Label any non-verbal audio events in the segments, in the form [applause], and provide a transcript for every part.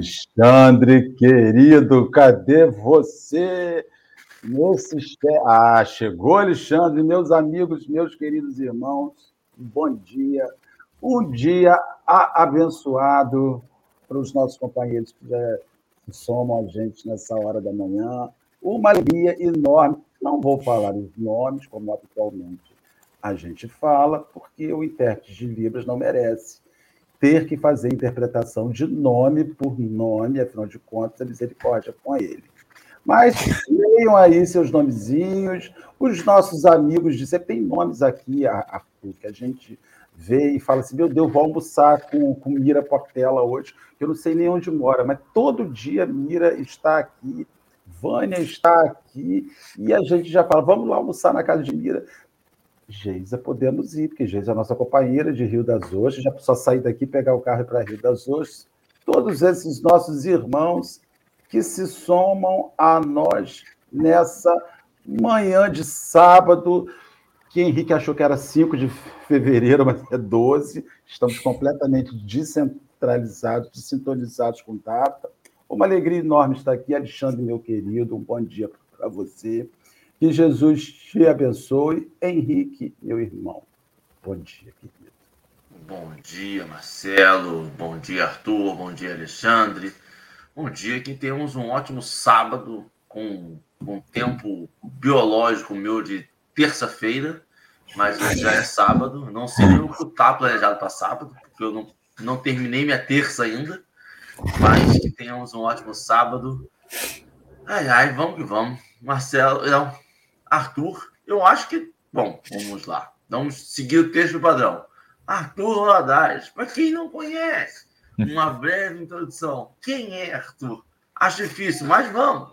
Alexandre, querido, cadê você? Nesse... Ah, chegou, Alexandre, meus amigos, meus queridos irmãos, bom dia. Um dia abençoado para os nossos companheiros que somam a gente nessa hora da manhã. Uma alegria enorme. Não vou falar os nomes, como habitualmente a gente fala, porque o intérprete de Libras não merece ter que fazer interpretação de nome por nome, afinal de contas, a misericórdia com ele. Mas leiam aí seus nomezinhos, os nossos amigos de sempre tem nomes aqui, Arthur, que a gente vê e fala assim: meu Deus, vou almoçar com, com Mira Portela hoje, que eu não sei nem onde mora, mas todo dia Mira está aqui, Vânia está aqui, e a gente já fala: vamos lá almoçar na casa de Mira. Geisa, podemos ir, porque Geisa é a nossa companheira de Rio das Ostras, já só sair daqui, pegar o carro para Rio das Ostras. Todos esses nossos irmãos que se somam a nós nessa manhã de sábado, que Henrique achou que era 5 de fevereiro, mas é 12. Estamos completamente descentralizados, desintonizados com data. Uma alegria enorme estar aqui, Alexandre, meu querido. Um bom dia para você. Que Jesus te abençoe. Henrique, meu irmão. Bom dia, querido. Bom dia, Marcelo. Bom dia, Arthur. Bom dia, Alexandre. Bom dia, que temos um ótimo sábado com, com tempo biológico meu de terça-feira, mas já é sábado. Não sei o que está planejado para sábado, porque eu não, não terminei minha terça ainda. Mas que tenhamos um ótimo sábado. Ai, ai, vamos que vamos. Marcelo, não, Arthur, eu acho que. Bom, vamos lá. Vamos seguir o texto padrão. Arthur Valadares, para quem não conhece, uma [laughs] breve introdução. Quem é Arthur? Acho difícil, mas vamos.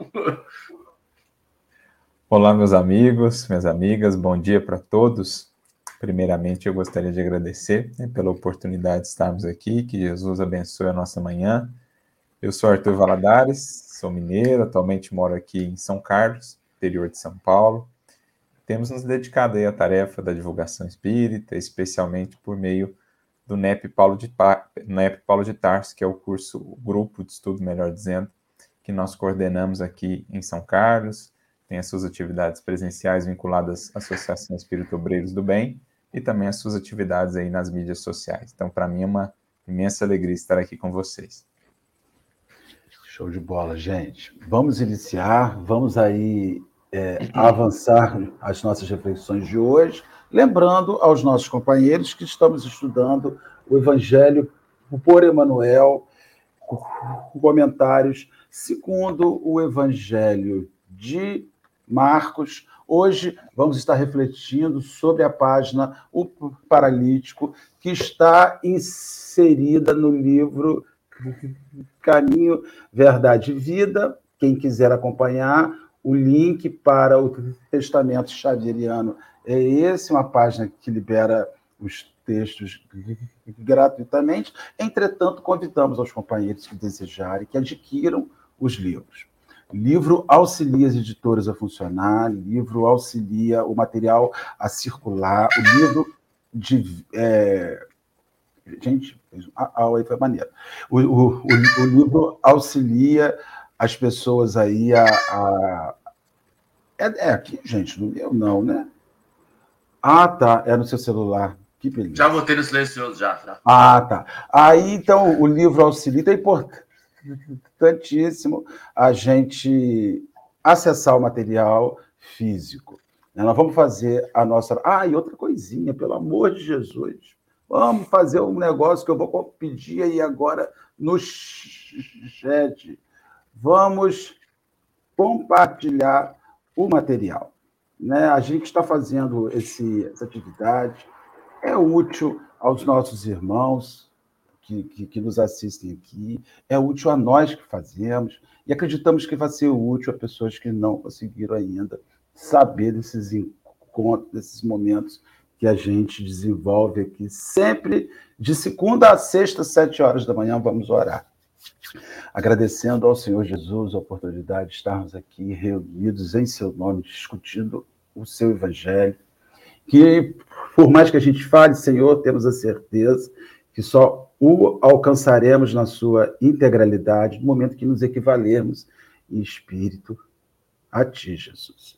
Olá, meus amigos, minhas amigas, bom dia para todos. Primeiramente, eu gostaria de agradecer né, pela oportunidade de estarmos aqui, que Jesus abençoe a nossa manhã. Eu sou Arthur Valadares, sou mineiro, atualmente moro aqui em São Carlos, interior de São Paulo. Temos nos dedicado aí à tarefa da divulgação espírita, especialmente por meio do NEP Paulo de, NEP Paulo de Tarso, que é o curso, o grupo de estudo, melhor dizendo, que nós coordenamos aqui em São Carlos, tem as suas atividades presenciais vinculadas à Associação Espírito Obreiros do Bem e também as suas atividades aí nas mídias sociais. Então, para mim é uma imensa alegria estar aqui com vocês. Show de bola, gente. Vamos iniciar, vamos aí é, avançar as nossas reflexões de hoje, lembrando aos nossos companheiros que estamos estudando o Evangelho por Emmanuel, comentários segundo o Evangelho de Marcos. Hoje vamos estar refletindo sobre a página O Paralítico, que está inserida no livro Caminho, Verdade e Vida. Quem quiser acompanhar, o link para o Testamento Xavieriano é esse, uma página que libera os textos gratuitamente. Entretanto, convidamos aos companheiros que desejarem que adquiram os livros. Livro auxilia as editoras a funcionar, livro auxilia o material a circular, o livro de. É... Gente, a aula aí foi maneiro. O, o, o, o, livro auxilia as pessoas aí a. a... É, é, aqui, gente, no meu não, né? Ah, tá, é no seu celular. Que beleza. Já botei no silencioso, já, já. Ah, tá. Aí, então, o livro auxilia, então é importantíssimo a gente acessar o material físico. Né? Nós vamos fazer a nossa. Ah, e outra coisinha, pelo amor de Jesus. Vamos fazer um negócio que eu vou pedir aí agora no chat. Vamos compartilhar o material. Né? A gente está fazendo esse, essa atividade, é útil aos nossos irmãos, que, que, que, nos assistem aqui, é útil a nós que fazemos, e acreditamos que vai ser útil a pessoas que não conseguiram ainda saber desses encontros, desses momentos que a gente desenvolve aqui, sempre de segunda a sexta, sete horas da manhã, vamos orar. Agradecendo ao Senhor Jesus a oportunidade de estarmos aqui reunidos em seu nome, discutindo o seu evangelho, que por mais que a gente fale, Senhor, temos a certeza que só o alcançaremos na sua integralidade no momento que nos equivalermos em espírito a ti, Jesus.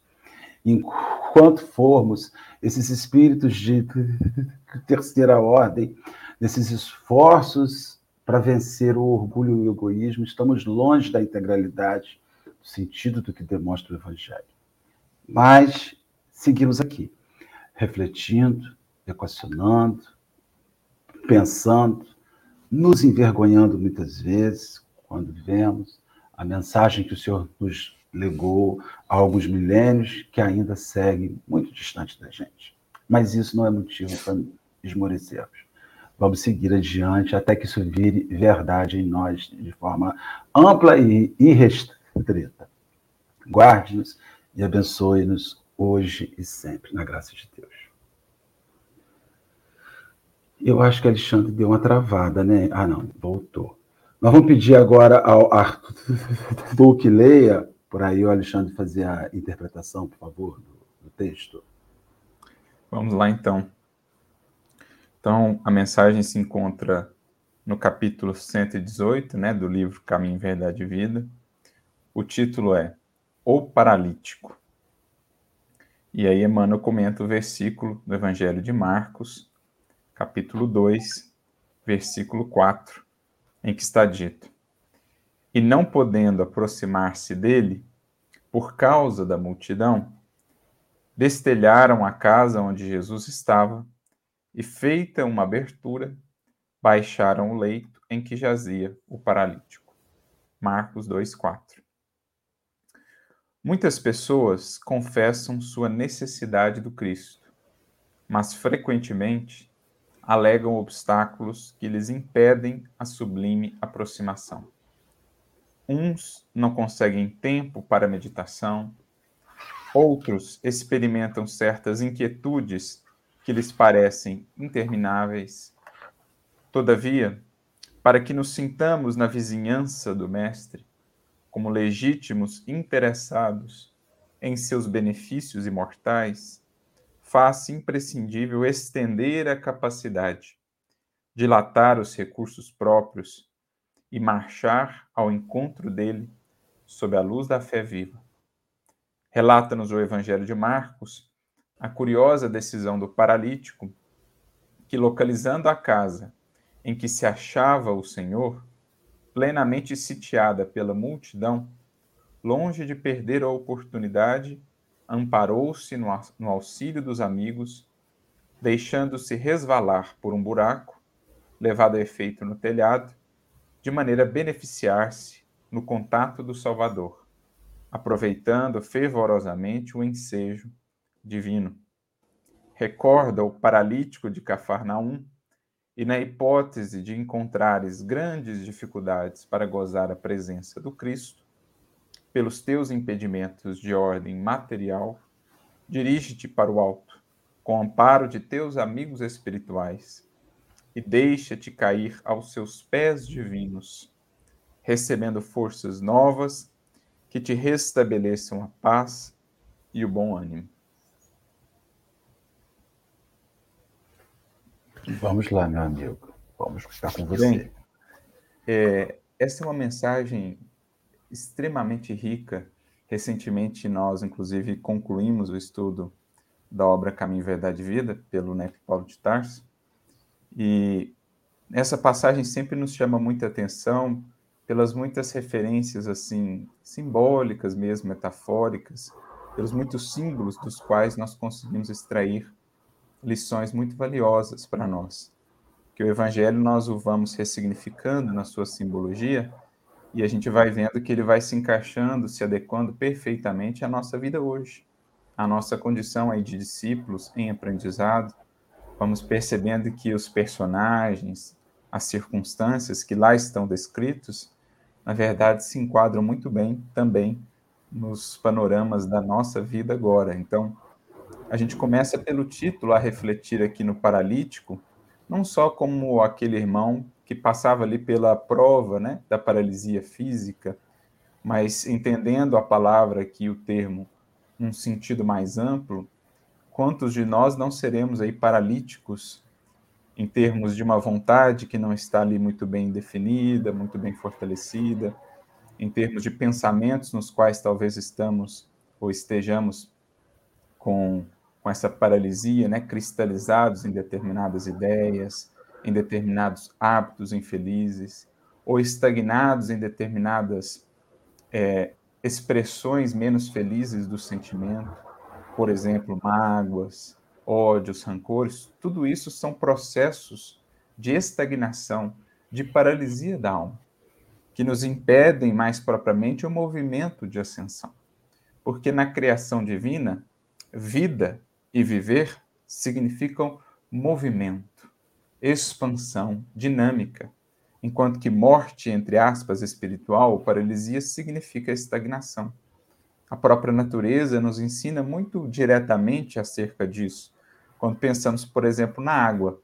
Enquanto formos esses espíritos de [laughs] terceira ordem, desses esforços para vencer o orgulho e o egoísmo, estamos longe da integralidade, do sentido do que demonstra o Evangelho. Mas seguimos aqui, refletindo, equacionando, pensando, nos envergonhando muitas vezes quando vemos a mensagem que o Senhor nos legou há alguns milênios que ainda segue muito distante da gente. Mas isso não é motivo para esmorecermos. Vamos seguir adiante até que isso vire verdade em nós de forma ampla e irrestrita. Guarde-nos e abençoe-nos hoje e sempre, na graça de Deus. Eu acho que Alexandre deu uma travada, né? Ah, não, voltou. Nós vamos pedir agora ao Arthur [laughs] que leia, por aí o Alexandre fazer a interpretação, por favor, do, do texto. Vamos lá, então. Então, a mensagem se encontra no capítulo 118, né, do livro Caminho, Verdade e Vida. O título é O Paralítico. E aí Emmanuel comenta o versículo do Evangelho de Marcos, capítulo 2, versículo 4, em que está dito: E não podendo aproximar-se dele, por causa da multidão, destelharam a casa onde Jesus estava e, feita uma abertura, baixaram o leito em que jazia o paralítico. Marcos 2:4. Muitas pessoas confessam sua necessidade do Cristo, mas frequentemente alegam obstáculos que lhes impedem a sublime aproximação. Uns não conseguem tempo para meditação, outros experimentam certas inquietudes que lhes parecem intermináveis. Todavia, para que nos sintamos na vizinhança do Mestre, como legítimos interessados em seus benefícios imortais, faz imprescindível estender a capacidade, dilatar os recursos próprios e marchar ao encontro dele sob a luz da fé viva. Relata-nos o Evangelho de Marcos a curiosa decisão do paralítico que, localizando a casa em que se achava o Senhor, plenamente sitiada pela multidão, longe de perder a oportunidade, amparou-se no, auxílio dos amigos, deixando-se resvalar por um buraco, levado a efeito no telhado, de maneira a beneficiar-se no contato do Salvador, aproveitando fervorosamente o ensejo divino. Recorda o paralítico de Cafarnaum e, na hipótese de encontrares grandes dificuldades para gozar a presença do Cristo, pelos teus impedimentos de ordem material, dirige-te para o alto, com amparo de teus amigos espirituais, e deixa-te cair aos seus pés divinos, recebendo forças novas que te restabeleçam a paz e o bom ânimo. Vamos lá, meu amigo. Vamos ficar com você. Bem, é, essa é uma mensagem extremamente rica. Recentemente, nós, inclusive, concluímos o estudo da obra Caminho, Verdade e Vida, pelo NEP Paulo de Tarso. E essa passagem sempre nos chama muita atenção pelas muitas referências, assim, simbólicas mesmo, metafóricas, pelos muitos símbolos dos quais nós conseguimos extrair lições muito valiosas para nós. Que o evangelho nós o vamos ressignificando na sua simbologia e a gente vai vendo que ele vai se encaixando, se adequando perfeitamente à nossa vida hoje, à nossa condição aí de discípulos em aprendizado. Vamos percebendo que os personagens, as circunstâncias que lá estão descritos, na verdade se enquadram muito bem também nos panoramas da nossa vida agora. Então, a gente começa pelo título a refletir aqui no paralítico, não só como aquele irmão que passava ali pela prova né, da paralisia física, mas entendendo a palavra aqui, o termo, num sentido mais amplo, quantos de nós não seremos aí paralíticos em termos de uma vontade que não está ali muito bem definida, muito bem fortalecida, em termos de pensamentos nos quais talvez estamos ou estejamos com, com essa paralisia, né, cristalizados em determinadas ideias, em determinados hábitos infelizes, ou estagnados em determinadas é, expressões menos felizes do sentimento, por exemplo, mágoas, ódios, rancores, tudo isso são processos de estagnação, de paralisia da alma, que nos impedem mais propriamente o movimento de ascensão. Porque na criação divina, vida e viver significam movimento, expansão, dinâmica, enquanto que morte, entre aspas, espiritual paralisia significa estagnação. A própria natureza nos ensina muito diretamente acerca disso, quando pensamos, por exemplo, na água.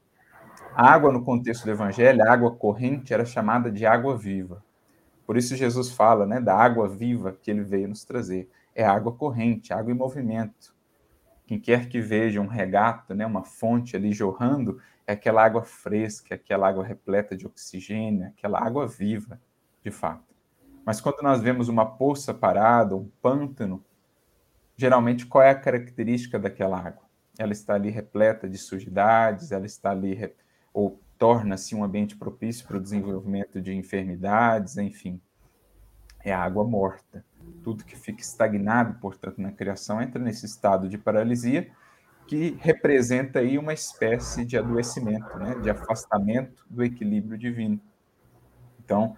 A água, no contexto do Evangelho, a água corrente, era chamada de água viva. Por isso Jesus fala né, da água viva que ele veio nos trazer. É água corrente, água em movimento. Quem quer que veja um regato, né, uma fonte ali jorrando, é aquela água fresca, aquela água repleta de oxigênio, aquela água viva, de fato. Mas quando nós vemos uma poça parada, um pântano, geralmente qual é a característica daquela água? ela está ali repleta de sujidades, ela está ali, ou torna-se um ambiente propício para o desenvolvimento de enfermidades, enfim. É água morta. Tudo que fica estagnado, portanto, na criação entra nesse estado de paralisia, que representa aí uma espécie de adoecimento, né, de afastamento do equilíbrio divino. Então,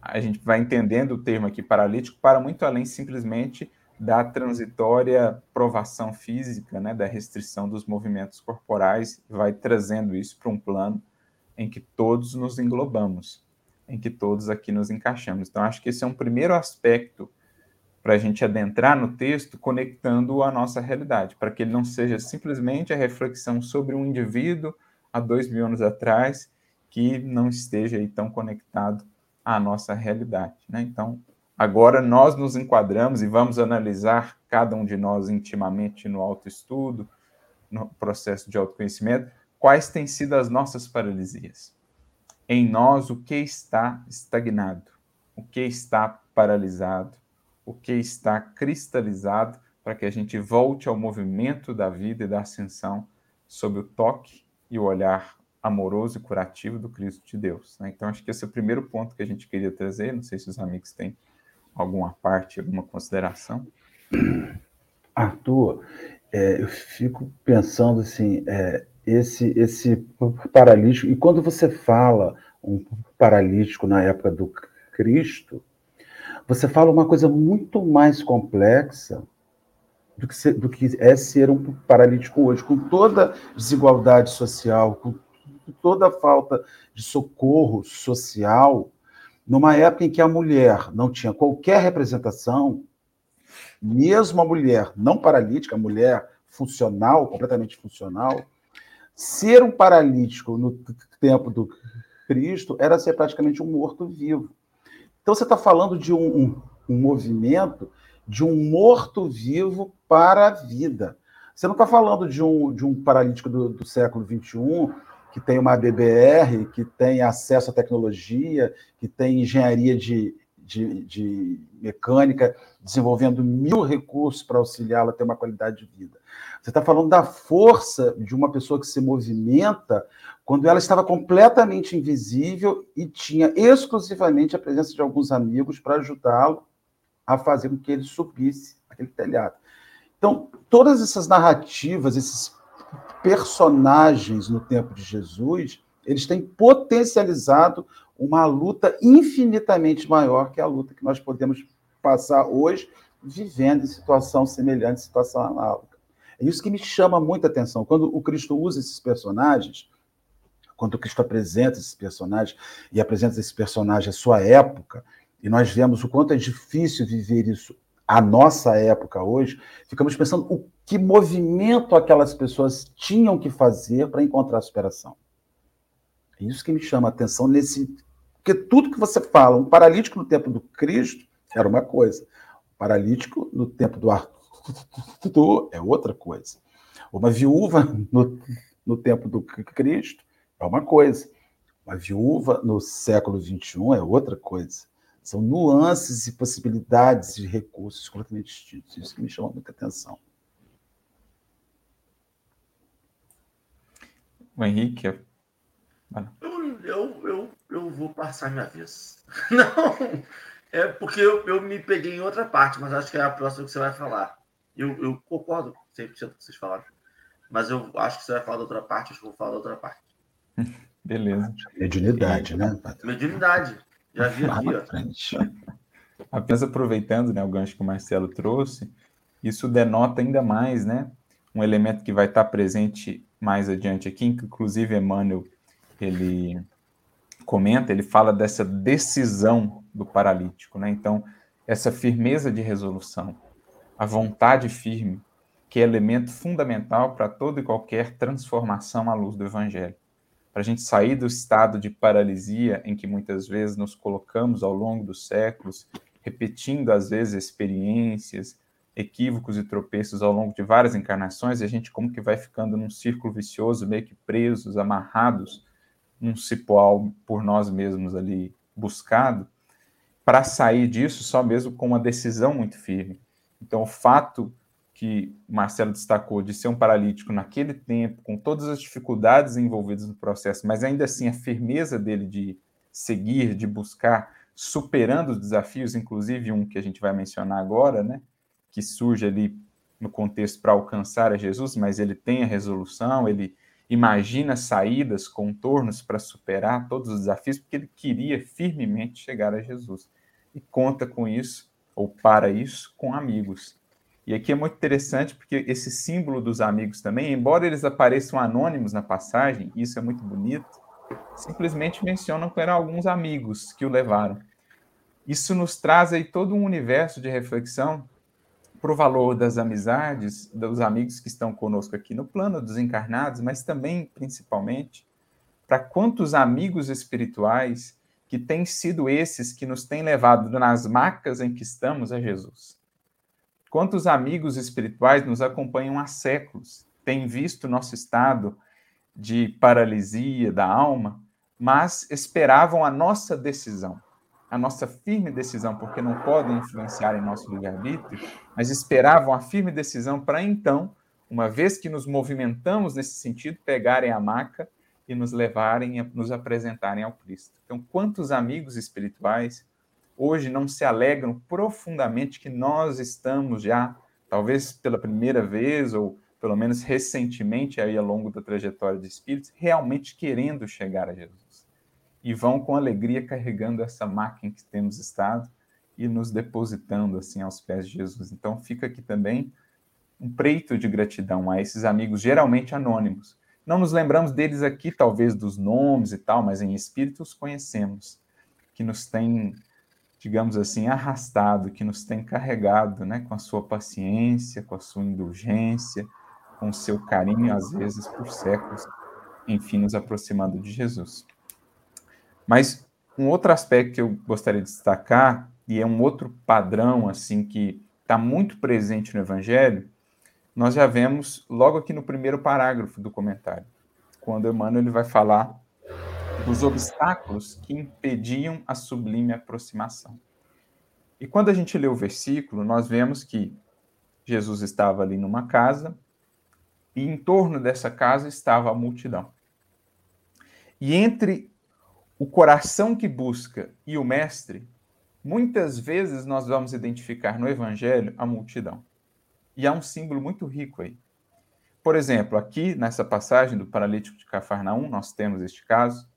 a gente vai entendendo o termo aqui paralítico para muito além simplesmente da transitória provação física, né, da restrição dos movimentos corporais, vai trazendo isso para um plano em que todos nos englobamos, em que todos aqui nos encaixamos. Então, acho que esse é um primeiro aspecto para a gente adentrar no texto, conectando a nossa realidade, para que ele não seja simplesmente a reflexão sobre um indivíduo há dois mil anos atrás que não esteja aí tão conectado à nossa realidade. Né? Então, Agora nós nos enquadramos e vamos analisar cada um de nós intimamente no autoestudo, no processo de autoconhecimento, quais têm sido as nossas paralisias. Em nós, o que está estagnado, o que está paralisado, o que está cristalizado, para que a gente volte ao movimento da vida e da ascensão sob o toque e o olhar amoroso e curativo do Cristo de Deus. Né? Então, acho que esse é o primeiro ponto que a gente queria trazer. Não sei se os amigos têm alguma parte, alguma consideração? Arthur, é, eu fico pensando assim, é, esse, esse paralítico, e quando você fala um paralítico na época do Cristo, você fala uma coisa muito mais complexa do que, ser, do que é ser um paralítico hoje, com toda desigualdade social, com toda falta de socorro social, numa época em que a mulher não tinha qualquer representação, mesmo a mulher não paralítica, a mulher funcional, completamente funcional, ser um paralítico no tempo do Cristo era ser praticamente um morto-vivo. Então você está falando de um, um, um, movimento de um morto-vivo para a vida. Você não está falando de um, de um paralítico do, do século XXI que tem uma BBR, que tem acesso à tecnologia, que tem engenharia de, de, de mecânica, desenvolvendo mil recursos para auxiliá-la a ter uma qualidade de vida. Você está falando da força de uma pessoa que se movimenta quando ela estava completamente invisível e tinha exclusivamente a presença de alguns amigos para ajudá-lo a fazer com que ele subisse aquele telhado. Então, todas essas narrativas, esses personagens no tempo de Jesus, eles têm potencializado uma luta infinitamente maior que a luta que nós podemos passar hoje vivendo em situação semelhante, situação análoga. É isso que me chama muita atenção. Quando o Cristo usa esses personagens, quando o Cristo apresenta esses personagens e apresenta esse personagem à sua época, e nós vemos o quanto é difícil viver isso à nossa época hoje, ficamos pensando o que movimento aquelas pessoas tinham que fazer para encontrar a superação. É isso que me chama a atenção nesse. Porque tudo que você fala, um paralítico no tempo do Cristo era uma coisa, um paralítico no tempo do Arthur é outra coisa. Uma viúva no, no tempo do Cristo é uma coisa. Uma viúva no século XXI é outra coisa. São nuances e possibilidades de recursos completamente distintos. Isso que me chama muita atenção. O Henrique. Eu, eu, eu, eu vou passar minha vez. [laughs] Não, é porque eu, eu me peguei em outra parte, mas acho que é a próxima que você vai falar. Eu, eu concordo 100% com o que vocês falaram. Mas eu acho que você vai falar da outra parte, acho que eu vou falar da outra parte. [laughs] Beleza. Mediunidade, né? Mediunidade. Já vi aqui, ó. [laughs] Apenas aproveitando né, o gancho que o Marcelo trouxe, isso denota ainda mais, né? Um elemento que vai estar presente mais adiante aqui, inclusive Emmanuel, ele comenta, ele fala dessa decisão do paralítico, né? Então, essa firmeza de resolução, a vontade firme, que é elemento fundamental para toda e qualquer transformação à luz do evangelho para a gente sair do estado de paralisia em que muitas vezes nos colocamos ao longo dos séculos, repetindo às vezes experiências, equívocos e tropeços ao longo de várias encarnações, e a gente como que vai ficando num círculo vicioso, meio que presos, amarrados num cipoal por nós mesmos ali buscado, para sair disso só mesmo com uma decisão muito firme. Então, o fato que Marcelo destacou de ser um paralítico naquele tempo, com todas as dificuldades envolvidas no processo, mas ainda assim a firmeza dele de seguir, de buscar, superando os desafios, inclusive um que a gente vai mencionar agora, né, que surge ali no contexto para alcançar a Jesus, mas ele tem a resolução, ele imagina saídas, contornos para superar todos os desafios, porque ele queria firmemente chegar a Jesus. E conta com isso, ou para isso, com amigos e aqui é muito interessante porque esse símbolo dos amigos também, embora eles apareçam anônimos na passagem, isso é muito bonito, simplesmente mencionam que eram alguns amigos que o levaram. Isso nos traz aí todo um universo de reflexão para o valor das amizades, dos amigos que estão conosco aqui no plano dos encarnados, mas também, principalmente, para quantos amigos espirituais que têm sido esses que nos têm levado nas macas em que estamos a Jesus. Quantos amigos espirituais nos acompanham há séculos, têm visto nosso estado de paralisia da alma, mas esperavam a nossa decisão, a nossa firme decisão, porque não podem influenciar em nosso livre-arbítrio, mas esperavam a firme decisão para então, uma vez que nos movimentamos nesse sentido, pegarem a maca e nos levarem, a, nos apresentarem ao Cristo. Então, quantos amigos espirituais hoje não se alegram profundamente que nós estamos já, talvez pela primeira vez, ou pelo menos recentemente, aí ao longo da trajetória de espíritos, realmente querendo chegar a Jesus. E vão com alegria carregando essa máquina que temos estado e nos depositando assim aos pés de Jesus. Então fica aqui também um preito de gratidão a esses amigos geralmente anônimos. Não nos lembramos deles aqui, talvez dos nomes e tal, mas em espírito os conhecemos, que nos têm digamos assim, arrastado, que nos tem carregado, né, com a sua paciência, com a sua indulgência, com o seu carinho, às vezes por séculos, enfim, nos aproximando de Jesus. Mas um outro aspecto que eu gostaria de destacar, e é um outro padrão, assim, que está muito presente no Evangelho, nós já vemos logo aqui no primeiro parágrafo do comentário, quando Emmanuel ele vai falar os obstáculos que impediam a sublime aproximação. E quando a gente lê o versículo, nós vemos que Jesus estava ali numa casa e em torno dessa casa estava a multidão. E entre o coração que busca e o mestre, muitas vezes nós vamos identificar no evangelho a multidão. E há um símbolo muito rico aí. Por exemplo, aqui nessa passagem do paralítico de Cafarnaum, nós temos este caso.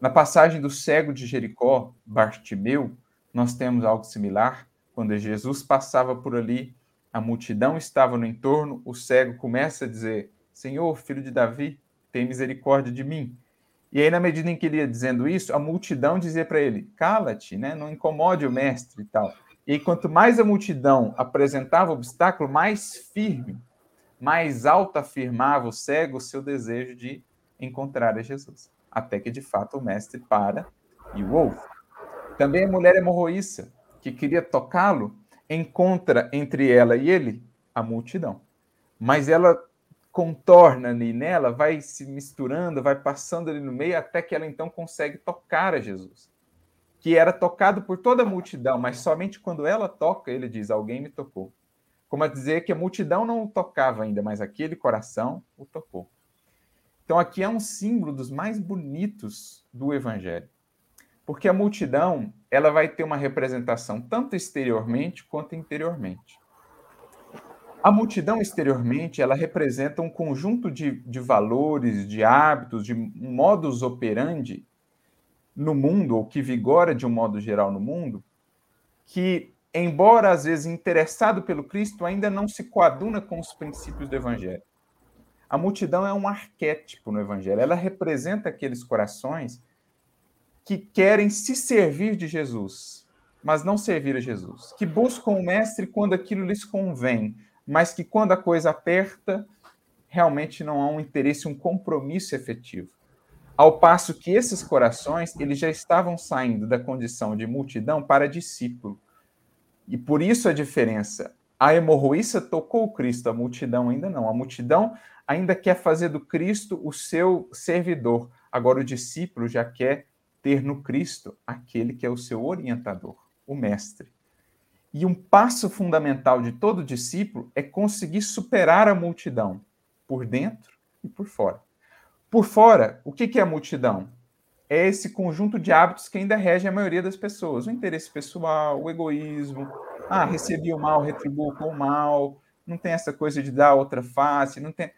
Na passagem do cego de Jericó, Bartimeu, nós temos algo similar. Quando Jesus passava por ali, a multidão estava no entorno, o cego começa a dizer: Senhor, filho de Davi, tem misericórdia de mim. E aí, na medida em que ele ia dizendo isso, a multidão dizia para ele: Cala-te, né? não incomode o mestre e tal. E quanto mais a multidão apresentava obstáculo, mais firme, mais alto afirmava o cego o seu desejo de encontrar a Jesus até que de fato o mestre para e o ouve. Também a mulher hemorroíça, que queria tocá-lo, encontra entre ela e ele a multidão. Mas ela contorna ali nela, vai se misturando, vai passando ali no meio, até que ela então consegue tocar a Jesus. Que era tocado por toda a multidão, mas somente quando ela toca, ele diz: Alguém me tocou. Como a dizer que a multidão não o tocava ainda, mas aquele coração o tocou. Então aqui é um símbolo dos mais bonitos do evangelho. Porque a multidão, ela vai ter uma representação tanto exteriormente quanto interiormente. A multidão exteriormente, ela representa um conjunto de, de valores, de hábitos, de modus operandi no mundo, ou que vigora de um modo geral no mundo, que, embora às vezes interessado pelo Cristo, ainda não se coaduna com os princípios do Evangelho. A multidão é um arquétipo no Evangelho, ela representa aqueles corações que querem se servir de Jesus, mas não servir a Jesus, que buscam o Mestre quando aquilo lhes convém, mas que quando a coisa aperta, realmente não há um interesse, um compromisso efetivo. Ao passo que esses corações, eles já estavam saindo da condição de multidão para discípulo. E por isso a diferença. A hemorroíça tocou o Cristo, a multidão ainda não. A multidão ainda quer fazer do Cristo o seu servidor. Agora o discípulo já quer ter no Cristo aquele que é o seu orientador, o mestre. E um passo fundamental de todo discípulo é conseguir superar a multidão, por dentro e por fora. Por fora, o que é a multidão? É esse conjunto de hábitos que ainda rege a maioria das pessoas: o interesse pessoal, o egoísmo. Ah, recebi o mal, retribuo com o mal. Não tem essa coisa de dar outra face. Não tem.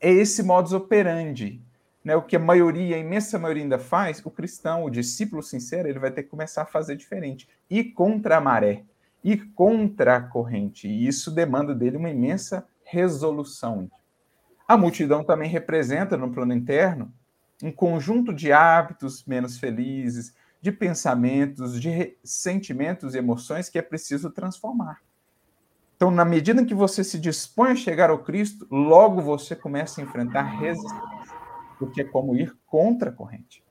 É esse modus operandi. Né? O que a maioria, a imensa maioria ainda faz, o cristão, o discípulo sincero, ele vai ter que começar a fazer diferente. E contra a maré ir contra a corrente, e isso demanda dele uma imensa resolução. A multidão também representa, no plano interno, um conjunto de hábitos menos felizes, de pensamentos, de sentimentos e emoções que é preciso transformar. Então, na medida em que você se dispõe a chegar ao Cristo, logo você começa a enfrentar resistência, porque é como ir contra a corrente.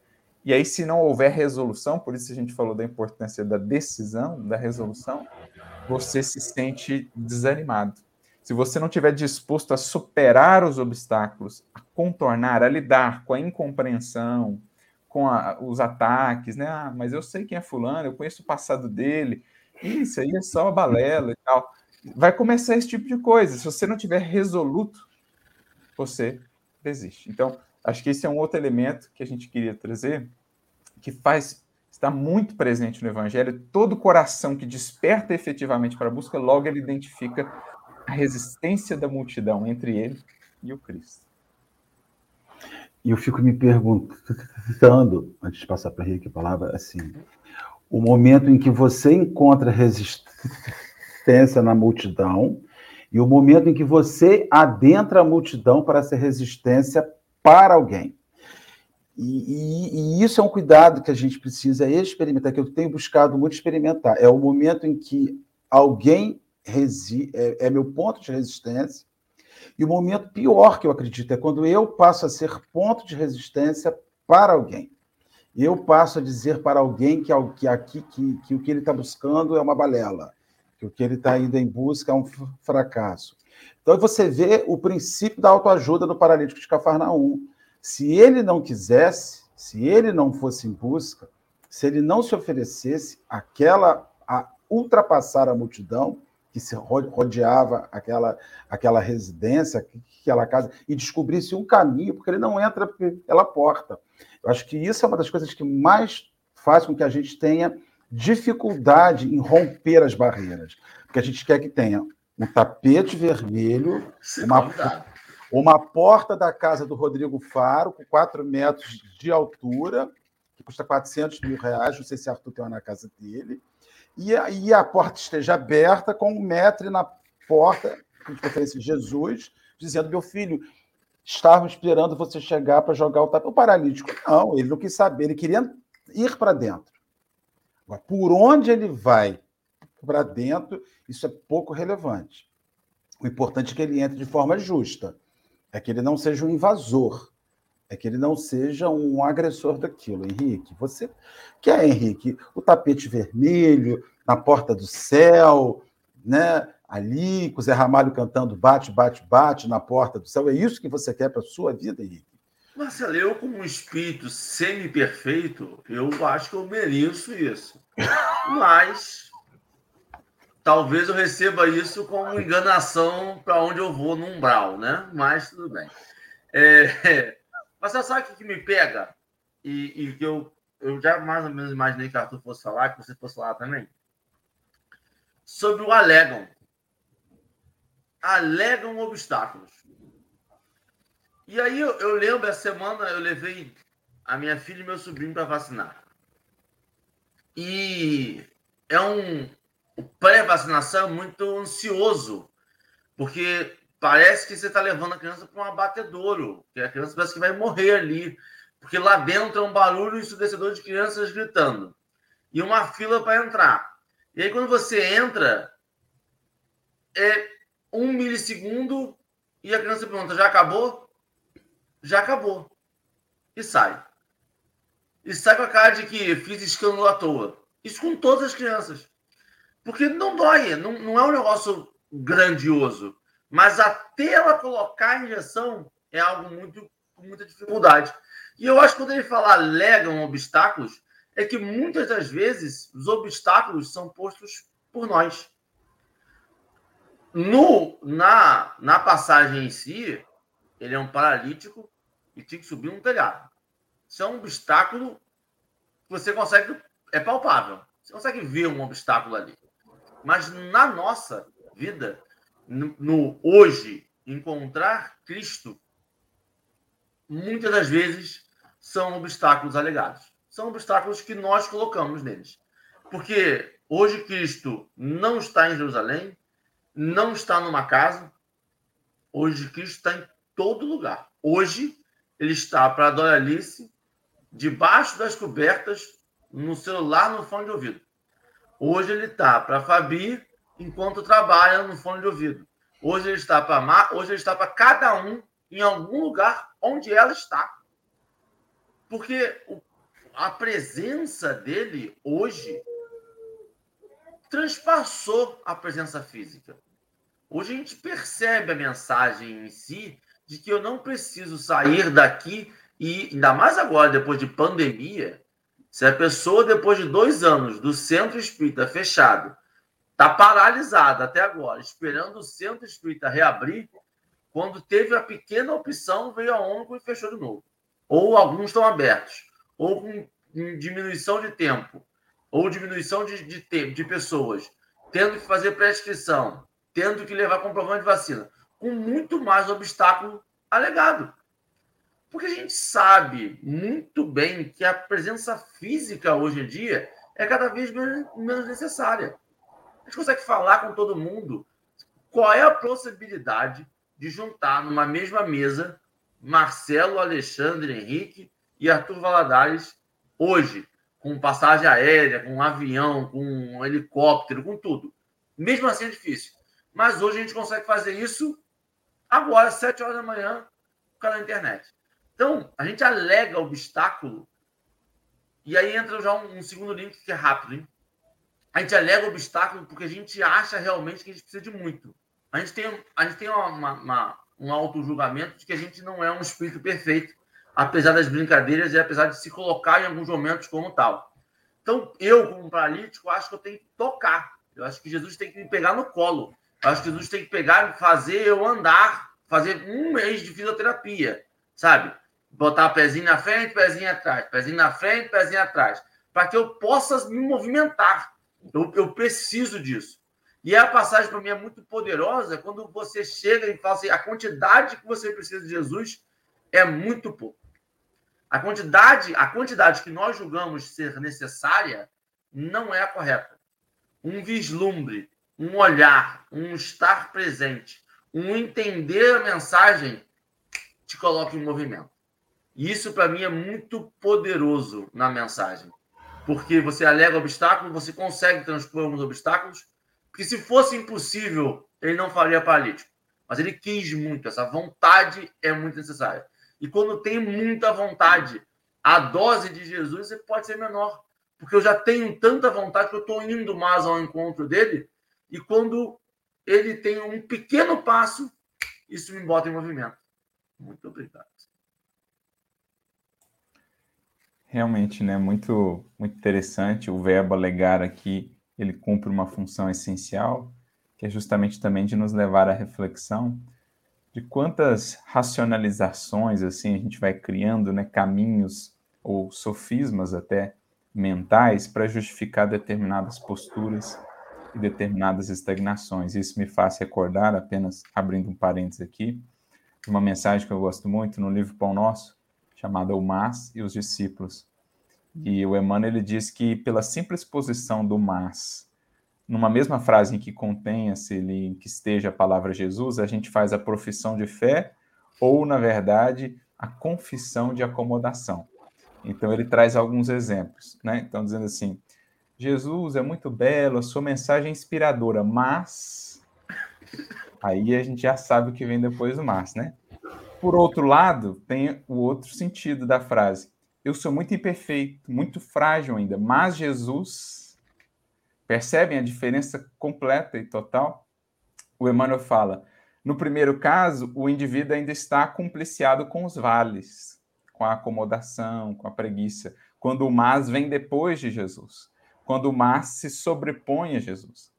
E aí, se não houver resolução, por isso a gente falou da importância da decisão, da resolução, você se sente desanimado. Se você não estiver disposto a superar os obstáculos, a contornar, a lidar com a incompreensão, com a, os ataques, né? Ah, mas eu sei quem é fulano, eu conheço o passado dele, isso aí é só balela e tal. Vai começar esse tipo de coisa. Se você não tiver resoluto, você desiste. Então, acho que esse é um outro elemento que a gente queria trazer que faz está muito presente no Evangelho, todo coração que desperta efetivamente para a busca, logo ele identifica a resistência da multidão entre ele e o Cristo. E eu fico me perguntando, antes de passar para Henrique a palavra, assim, o momento em que você encontra resistência na multidão e o momento em que você adentra a multidão para essa resistência para alguém. E, e, e, isso é um cuidado que a gente precisa experimentar, que eu tenho buscado muito experimentar. É o momento em que alguém resi é, é meu ponto de resistência, e o momento pior que eu acredito é quando eu passo a ser ponto de resistência para alguém. Eu passo a dizer para alguém que, que, aqui, que, que o que ele está buscando é uma balela, que o que ele está indo em busca é um fracasso. Então você vê o princípio da autoajuda no paralítico de Cafarnaum se ele não quisesse, se ele não fosse em busca, se ele não se oferecesse aquela a ultrapassar a multidão que se rodeava aquela aquela residência, aquela casa e descobrisse um caminho, porque ele não entra pela porta. Eu acho que isso é uma das coisas que mais faz com que a gente tenha dificuldade em romper as barreiras, porque a gente quer que tenha um tapete vermelho, uma, uma porta da casa do Rodrigo Faro, com 4 metros de altura, que custa 400 mil reais, não sei se Arthur tem uma na casa dele, e aí a porta esteja aberta com um metro na porta, de preferência Jesus, dizendo, meu filho, estávamos esperando você chegar para jogar o tapete. O paralítico, não, ele não quis saber, ele queria ir para dentro. Agora, por onde ele vai para dentro, isso é pouco relevante. O importante é que ele entre de forma justa é que ele não seja um invasor, é que ele não seja um agressor daquilo. Henrique, você quer, Henrique, o tapete vermelho na porta do céu, né? ali, com o Zé Ramalho cantando bate, bate, bate na porta do céu. É isso que você quer para a sua vida, Henrique? Marcelo, eu, como um espírito semi-perfeito, eu acho que eu mereço isso. [laughs] Mas talvez eu receba isso como enganação para onde eu vou no umbral, né? Mas tudo bem. É... [laughs] Mas você sabe o que me pega? E, que eu, eu já mais ou menos imaginei que Arthur fosse falar, que você fosse falar também. Sobre o alegam. Alegam obstáculos. E aí eu, eu lembro, essa semana eu levei a minha filha e meu sobrinho para vacinar. E é um pré-vacinação muito ansioso, porque parece que você está levando a criança para um abatedouro, que a criança parece que vai morrer ali, porque lá dentro é um barulho ensurdecedor de crianças gritando e uma fila para entrar. E aí quando você entra, é um milissegundo e a criança pergunta: já acabou? já acabou. E sai. E sai com a cara de que fiz escândalo à toa. Isso com todas as crianças. Porque não dói, não, não é um negócio grandioso. Mas até ela colocar a injeção é algo muito com muita dificuldade. E eu acho que quando ele fala alegam obstáculos, é que muitas das vezes os obstáculos são postos por nós. No, na, na passagem em si, ele é um paralítico e tinha que subir um telhado. Isso é um obstáculo que você consegue, é palpável. Você consegue ver um obstáculo ali. Mas na nossa vida, no, hoje, encontrar Cristo, muitas das vezes são obstáculos alegados. São obstáculos que nós colocamos neles. Porque hoje Cristo não está em Jerusalém, não está numa casa. Hoje Cristo está em todo lugar. Hoje ele está para a Doralice, debaixo das cobertas, no celular, no fone de ouvido. Hoje ele está para Fabi, enquanto trabalha no fone de ouvido. Hoje ele está para Mar, hoje ele está para cada um em algum lugar onde ela está. Porque a presença dele hoje transpassou a presença física. Hoje a gente percebe a mensagem em si de que eu não preciso sair daqui e, ainda mais agora, depois de pandemia, se a pessoa, depois de dois anos do centro espírita fechado, está paralisada até agora, esperando o centro espírita reabrir, quando teve a pequena opção, veio a ONU e fechou de novo. Ou alguns estão abertos, ou com diminuição de tempo, ou diminuição de, de, de pessoas, tendo que fazer prescrição, tendo que levar comprovante de vacina. Com muito mais obstáculo alegado. Porque a gente sabe muito bem que a presença física hoje em dia é cada vez menos necessária. A gente consegue falar com todo mundo qual é a possibilidade de juntar numa mesma mesa Marcelo, Alexandre, Henrique e Arthur Valadares hoje, com passagem aérea, com um avião, com um helicóptero, com tudo. Mesmo assim é difícil. Mas hoje a gente consegue fazer isso Agora, às 7 horas da manhã, cara na internet. Então, a gente alega obstáculo. E aí entra já um, um segundo link que é rápido, hein? A gente alega obstáculo porque a gente acha realmente que a gente precisa de muito. A gente tem, a gente tem uma, uma, um auto-julgamento de que a gente não é um espírito perfeito, apesar das brincadeiras e apesar de se colocar em alguns momentos como tal. Então, eu, como paralítico, acho que eu tenho que tocar. Eu acho que Jesus tem que me pegar no colo. Acho que Jesus tem que pegar fazer eu andar, fazer um mês de fisioterapia, sabe? Botar pezinho na frente, pezinho atrás, pezinho na frente, pezinho atrás, para que eu possa me movimentar. Eu, eu preciso disso. E a passagem para mim é muito poderosa quando você chega e fala assim: a quantidade que você precisa de Jesus é muito pouco. A quantidade, a quantidade que nós julgamos ser necessária não é a correta. Um vislumbre um olhar, um estar presente, um entender a mensagem, te coloca em movimento. E isso, para mim, é muito poderoso na mensagem. Porque você alega obstáculo, você consegue transpor alguns obstáculos, porque se fosse impossível, ele não faria paralítico. Mas ele quis muito, essa vontade é muito necessária. E quando tem muita vontade, a dose de Jesus pode ser menor. Porque eu já tenho tanta vontade que eu estou indo mais ao encontro dele e quando ele tem um pequeno passo, isso me bota em movimento. Muito obrigado. Realmente, né? Muito, muito interessante. O verbo alegar aqui, ele cumpre uma função essencial, que é justamente também de nos levar à reflexão de quantas racionalizações assim a gente vai criando, né, caminhos ou sofismas até mentais para justificar determinadas posturas e determinadas estagnações. Isso me faz recordar, apenas abrindo um parênteses aqui, uma mensagem que eu gosto muito no livro Pão Nosso, chamada O Mas e os Discípulos. E o Emmanuel ele diz que pela simples posição do Mas numa mesma frase em que contenha-se em que esteja a palavra Jesus, a gente faz a profissão de fé ou, na verdade, a confissão de acomodação. Então ele traz alguns exemplos, né? Então dizendo assim: Jesus é muito belo, a sua mensagem é inspiradora, mas aí a gente já sabe o que vem depois do mas, né? Por outro lado, tem o outro sentido da frase. Eu sou muito imperfeito, muito frágil ainda, mas Jesus Percebem a diferença completa e total? O Emmanuel fala: no primeiro caso, o indivíduo ainda está compliciado com os vales, com a acomodação, com a preguiça, quando o mas vem depois de Jesus, quando o mas se sobrepõe a Jesus.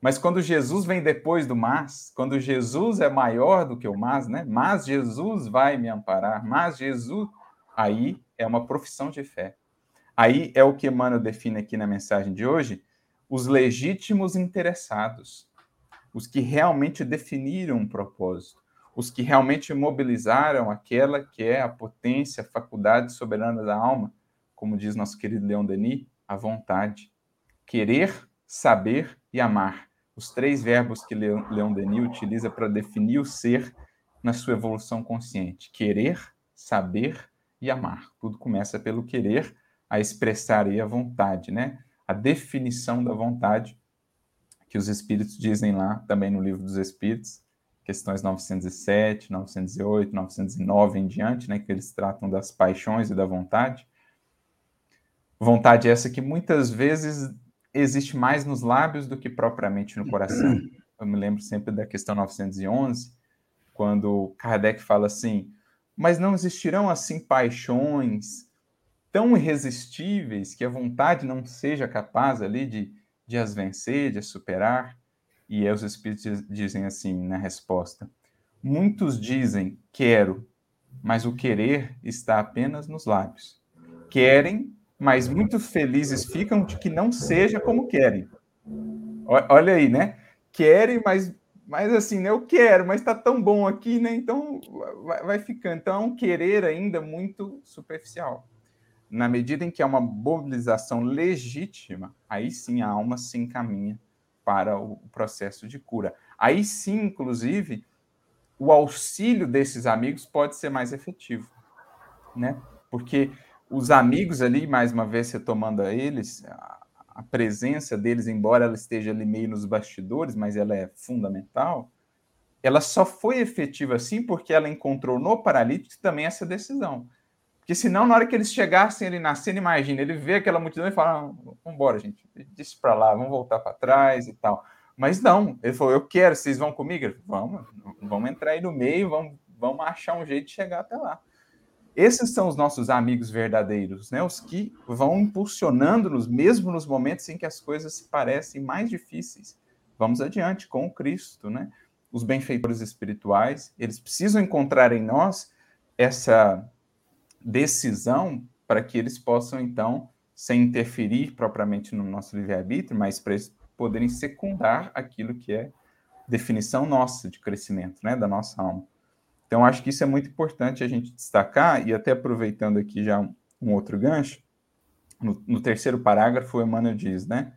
Mas quando Jesus vem depois do mas, quando Jesus é maior do que o mas, né? Mas Jesus vai me amparar, mas Jesus, aí é uma profissão de fé. Aí é o que Emmanuel define aqui na mensagem de hoje, os legítimos interessados, os que realmente definiram um propósito, os que realmente mobilizaram aquela que é a potência, a faculdade soberana da alma, como diz nosso querido Leon Denis, a vontade. Querer, saber e amar. Os três verbos que Leon Denis utiliza para definir o ser na sua evolução consciente: querer, saber e amar. Tudo começa pelo querer, a expressar aí a vontade, né? a definição da vontade que os espíritos dizem lá, também no livro dos espíritos, questões 907, 908, 909 em diante, né, que eles tratam das paixões e da vontade. Vontade essa que muitas vezes existe mais nos lábios do que propriamente no coração. Eu me lembro sempre da questão 911, quando Kardec fala assim: mas não existirão assim paixões tão irresistíveis que a vontade não seja capaz ali de, de as vencer, de as superar. E aí os espíritos dizem assim na resposta: Muitos dizem quero, mas o querer está apenas nos lábios. Querem, mas muito felizes ficam de que não seja como querem. Olha aí, né? Querem, mas, mas assim, né? Eu quero, mas está tão bom aqui, né? Então vai, vai ficando. Então é um querer ainda muito superficial na medida em que é uma mobilização legítima, aí sim a alma se encaminha para o processo de cura. Aí sim, inclusive, o auxílio desses amigos pode ser mais efetivo, né? Porque os amigos ali, mais uma vez retomando a eles, a presença deles, embora ela esteja ali meio nos bastidores, mas ela é fundamental, ela só foi efetiva assim porque ela encontrou no paralítico também essa decisão. Porque senão, na hora que eles chegassem ali na cena, imagina, ele vê aquela multidão e fala: ah, embora, gente, deixa para lá, vamos voltar para trás e tal. Mas não, ele falou: eu quero, vocês vão comigo? Falei, vamos, vamos entrar aí no meio, vamos, vamos achar um jeito de chegar até lá. Esses são os nossos amigos verdadeiros, né? Os que vão impulsionando-nos, mesmo nos momentos em que as coisas se parecem mais difíceis. Vamos adiante com o Cristo, né? Os benfeitores espirituais, eles precisam encontrar em nós essa decisão para que eles possam, então, sem interferir propriamente no nosso livre-arbítrio, mas para eles poderem secundar aquilo que é definição nossa de crescimento, né, da nossa alma. Então, acho que isso é muito importante a gente destacar, e até aproveitando aqui já um, outro gancho, no, no, terceiro parágrafo, o Emmanuel diz, né,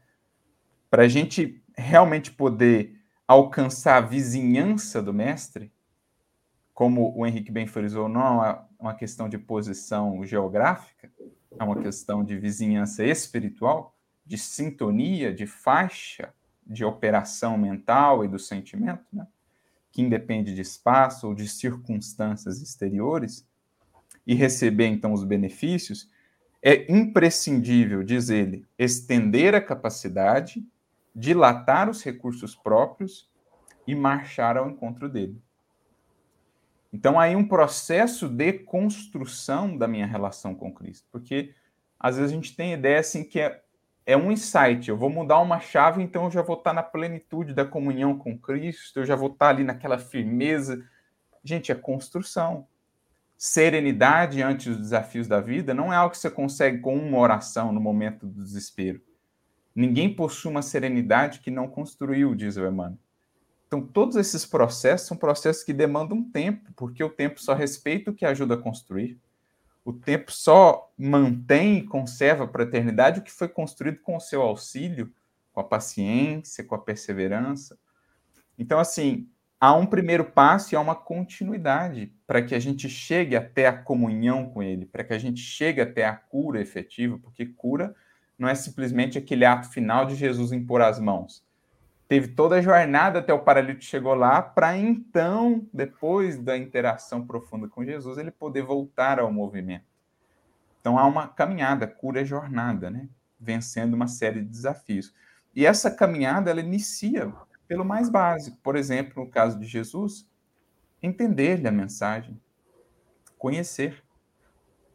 para a gente realmente poder alcançar a vizinhança do mestre, como o Henrique bem frisou, não é uma questão de posição geográfica, é uma questão de vizinhança espiritual, de sintonia, de faixa de operação mental e do sentimento, né? Que independe de espaço ou de circunstâncias exteriores, e receber então os benefícios, é imprescindível, diz ele, estender a capacidade, dilatar os recursos próprios e marchar ao encontro dele. Então, aí um processo de construção da minha relação com Cristo, porque às vezes a gente tem ideia assim que é, é um insight, eu vou mudar uma chave, então eu já vou estar na plenitude da comunhão com Cristo, eu já vou estar ali naquela firmeza. Gente, é construção. Serenidade ante os desafios da vida não é algo que você consegue com uma oração no momento do desespero. Ninguém possui uma serenidade que não construiu, diz o Emmanuel. Então, todos esses processos são processos que demandam tempo, porque o tempo só respeita o que ajuda a construir. O tempo só mantém e conserva para a eternidade o que foi construído com o seu auxílio, com a paciência, com a perseverança. Então, assim, há um primeiro passo e há uma continuidade para que a gente chegue até a comunhão com Ele, para que a gente chegue até a cura efetiva, porque cura não é simplesmente aquele ato final de Jesus impor as mãos teve toda a jornada até o paralítico chegou lá, para então, depois da interação profunda com Jesus, ele poder voltar ao movimento. Então há uma caminhada, cura é jornada, né? Vencendo uma série de desafios. E essa caminhada ela inicia pelo mais básico. Por exemplo, no caso de Jesus, entender-lhe a mensagem, conhecer.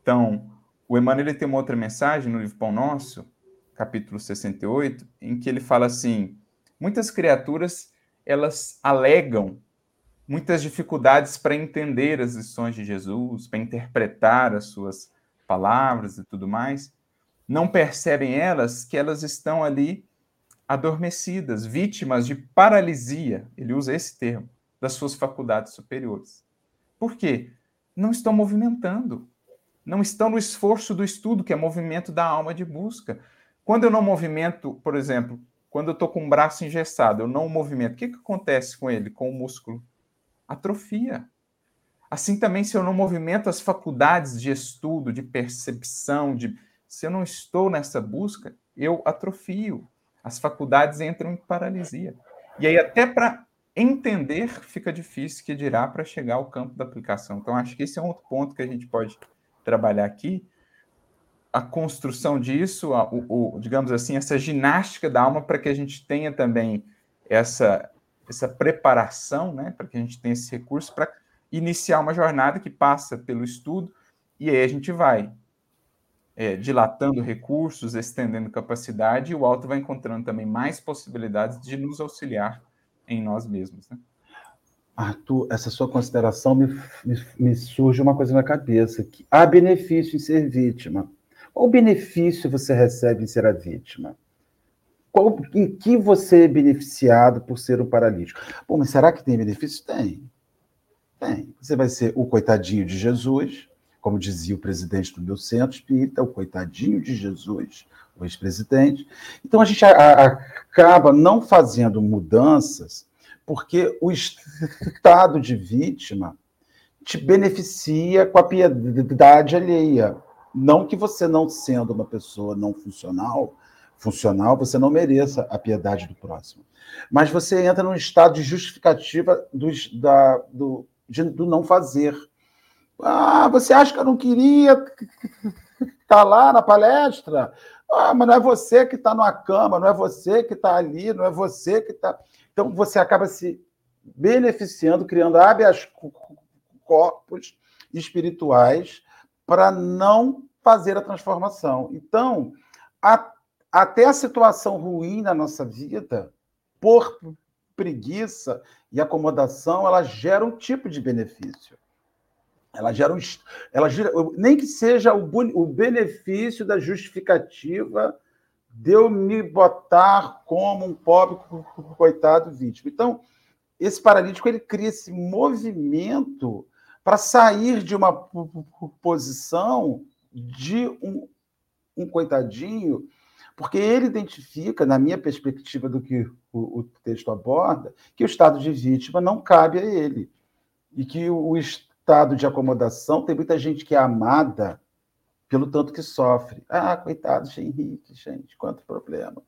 Então, o Emmanuel tem uma outra mensagem no livro Pão Nosso, capítulo 68, em que ele fala assim: muitas criaturas elas alegam muitas dificuldades para entender as lições de Jesus, para interpretar as suas palavras e tudo mais. Não percebem elas que elas estão ali adormecidas, vítimas de paralisia, ele usa esse termo, das suas faculdades superiores. Por quê? Não estão movimentando. Não estão no esforço do estudo, que é movimento da alma de busca. Quando eu não movimento, por exemplo, quando eu estou com o braço engessado, eu não movimento, o que, que acontece com ele, com o músculo? Atrofia. Assim também, se eu não movimento as faculdades de estudo, de percepção, de se eu não estou nessa busca, eu atrofio. As faculdades entram em paralisia. E aí, até para entender, fica difícil que dirá para chegar ao campo da aplicação. Então, acho que esse é um outro ponto que a gente pode trabalhar aqui, a construção disso, a, o, o, digamos assim, essa ginástica da alma para que a gente tenha também essa, essa preparação, né, para que a gente tenha esse recurso para iniciar uma jornada que passa pelo estudo e aí a gente vai é, dilatando recursos, estendendo capacidade e o alto vai encontrando também mais possibilidades de nos auxiliar em nós mesmos. Né? Arthur, essa sua consideração me, me, me surge uma coisa na cabeça, que há benefício em ser vítima. Qual benefício você recebe em ser a vítima? Qual, em que você é beneficiado por ser um paralítico? Bom, mas será que tem benefício? Tem. Tem. Você vai ser o coitadinho de Jesus, como dizia o presidente do meu centro espírita, o coitadinho de Jesus, o ex-presidente. Então a gente a, a, acaba não fazendo mudanças porque o estado de vítima te beneficia com a piedade alheia. Não que você não sendo uma pessoa não funcional, funcional, você não mereça a piedade do próximo. Mas você entra num estado de justificativa do, da, do, de, do não fazer. Ah, você acha que eu não queria estar lá na palestra? Ah, mas não é você que está numa cama, não é você que está ali, não é você que está. Então você acaba se beneficiando, criando habeas corpos espirituais para não fazer a transformação. Então, a, até a situação ruim na nossa vida, por preguiça e acomodação, ela gera um tipo de benefício. Ela gera um, ela gira, nem que seja o, o benefício da justificativa de eu me botar como um pobre coitado vítima. Então, esse paralítico ele cria esse movimento para sair de uma posição de um, um coitadinho, porque ele identifica, na minha perspectiva do que o, o, texto aborda, que o estado de vítima não cabe a ele. E que o, o estado de acomodação tem muita gente que é amada pelo tanto que sofre. Ah, coitado de Henrique, gente, quanto problema.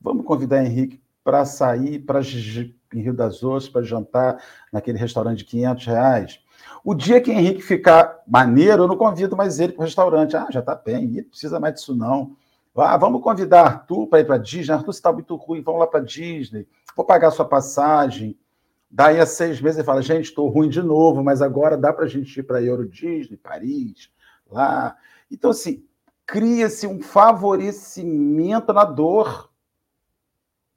Vamos convidar Henrique para sair para em Rio das Ostras para jantar naquele restaurante de 500 reais. O dia que Henrique ficar maneiro, eu não convido mais ele para o restaurante. Ah, já está bem, não precisa mais disso não. Ah, vamos convidar Arthur para ir para Disney. Arthur está muito ruim, vamos lá para Disney. Vou pagar sua passagem. Daí a seis meses ele fala, gente, estou ruim de novo, mas agora dá para a gente ir para Euro Disney, Paris, lá. Então, assim, cria-se um favorecimento na dor.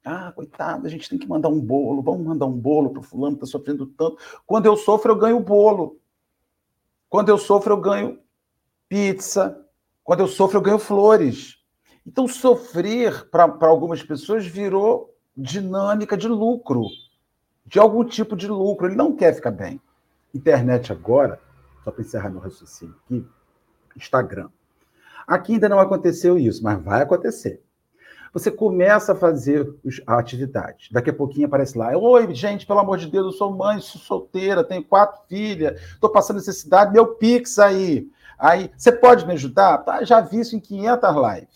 Ah, coitado, a gente tem que mandar um bolo, vamos mandar um bolo para o fulano que está sofrendo tanto. Quando eu sofro, eu ganho bolo. Quando eu sofro, eu ganho pizza. Quando eu sofro, eu ganho flores. Então, sofrer para algumas pessoas virou dinâmica de lucro, de algum tipo de lucro. Ele não quer ficar bem. Internet agora, só para encerrar meu raciocínio aqui, Instagram. Aqui ainda não aconteceu isso, mas vai acontecer. Você começa a fazer a atividade. Daqui a pouquinho aparece lá. Oi, gente, pelo amor de Deus, eu sou mãe, sou solteira, tenho quatro filhas, estou passando necessidade, meu Pix aí. Aí, você pode me ajudar? Tá, já vi isso em 500 lives.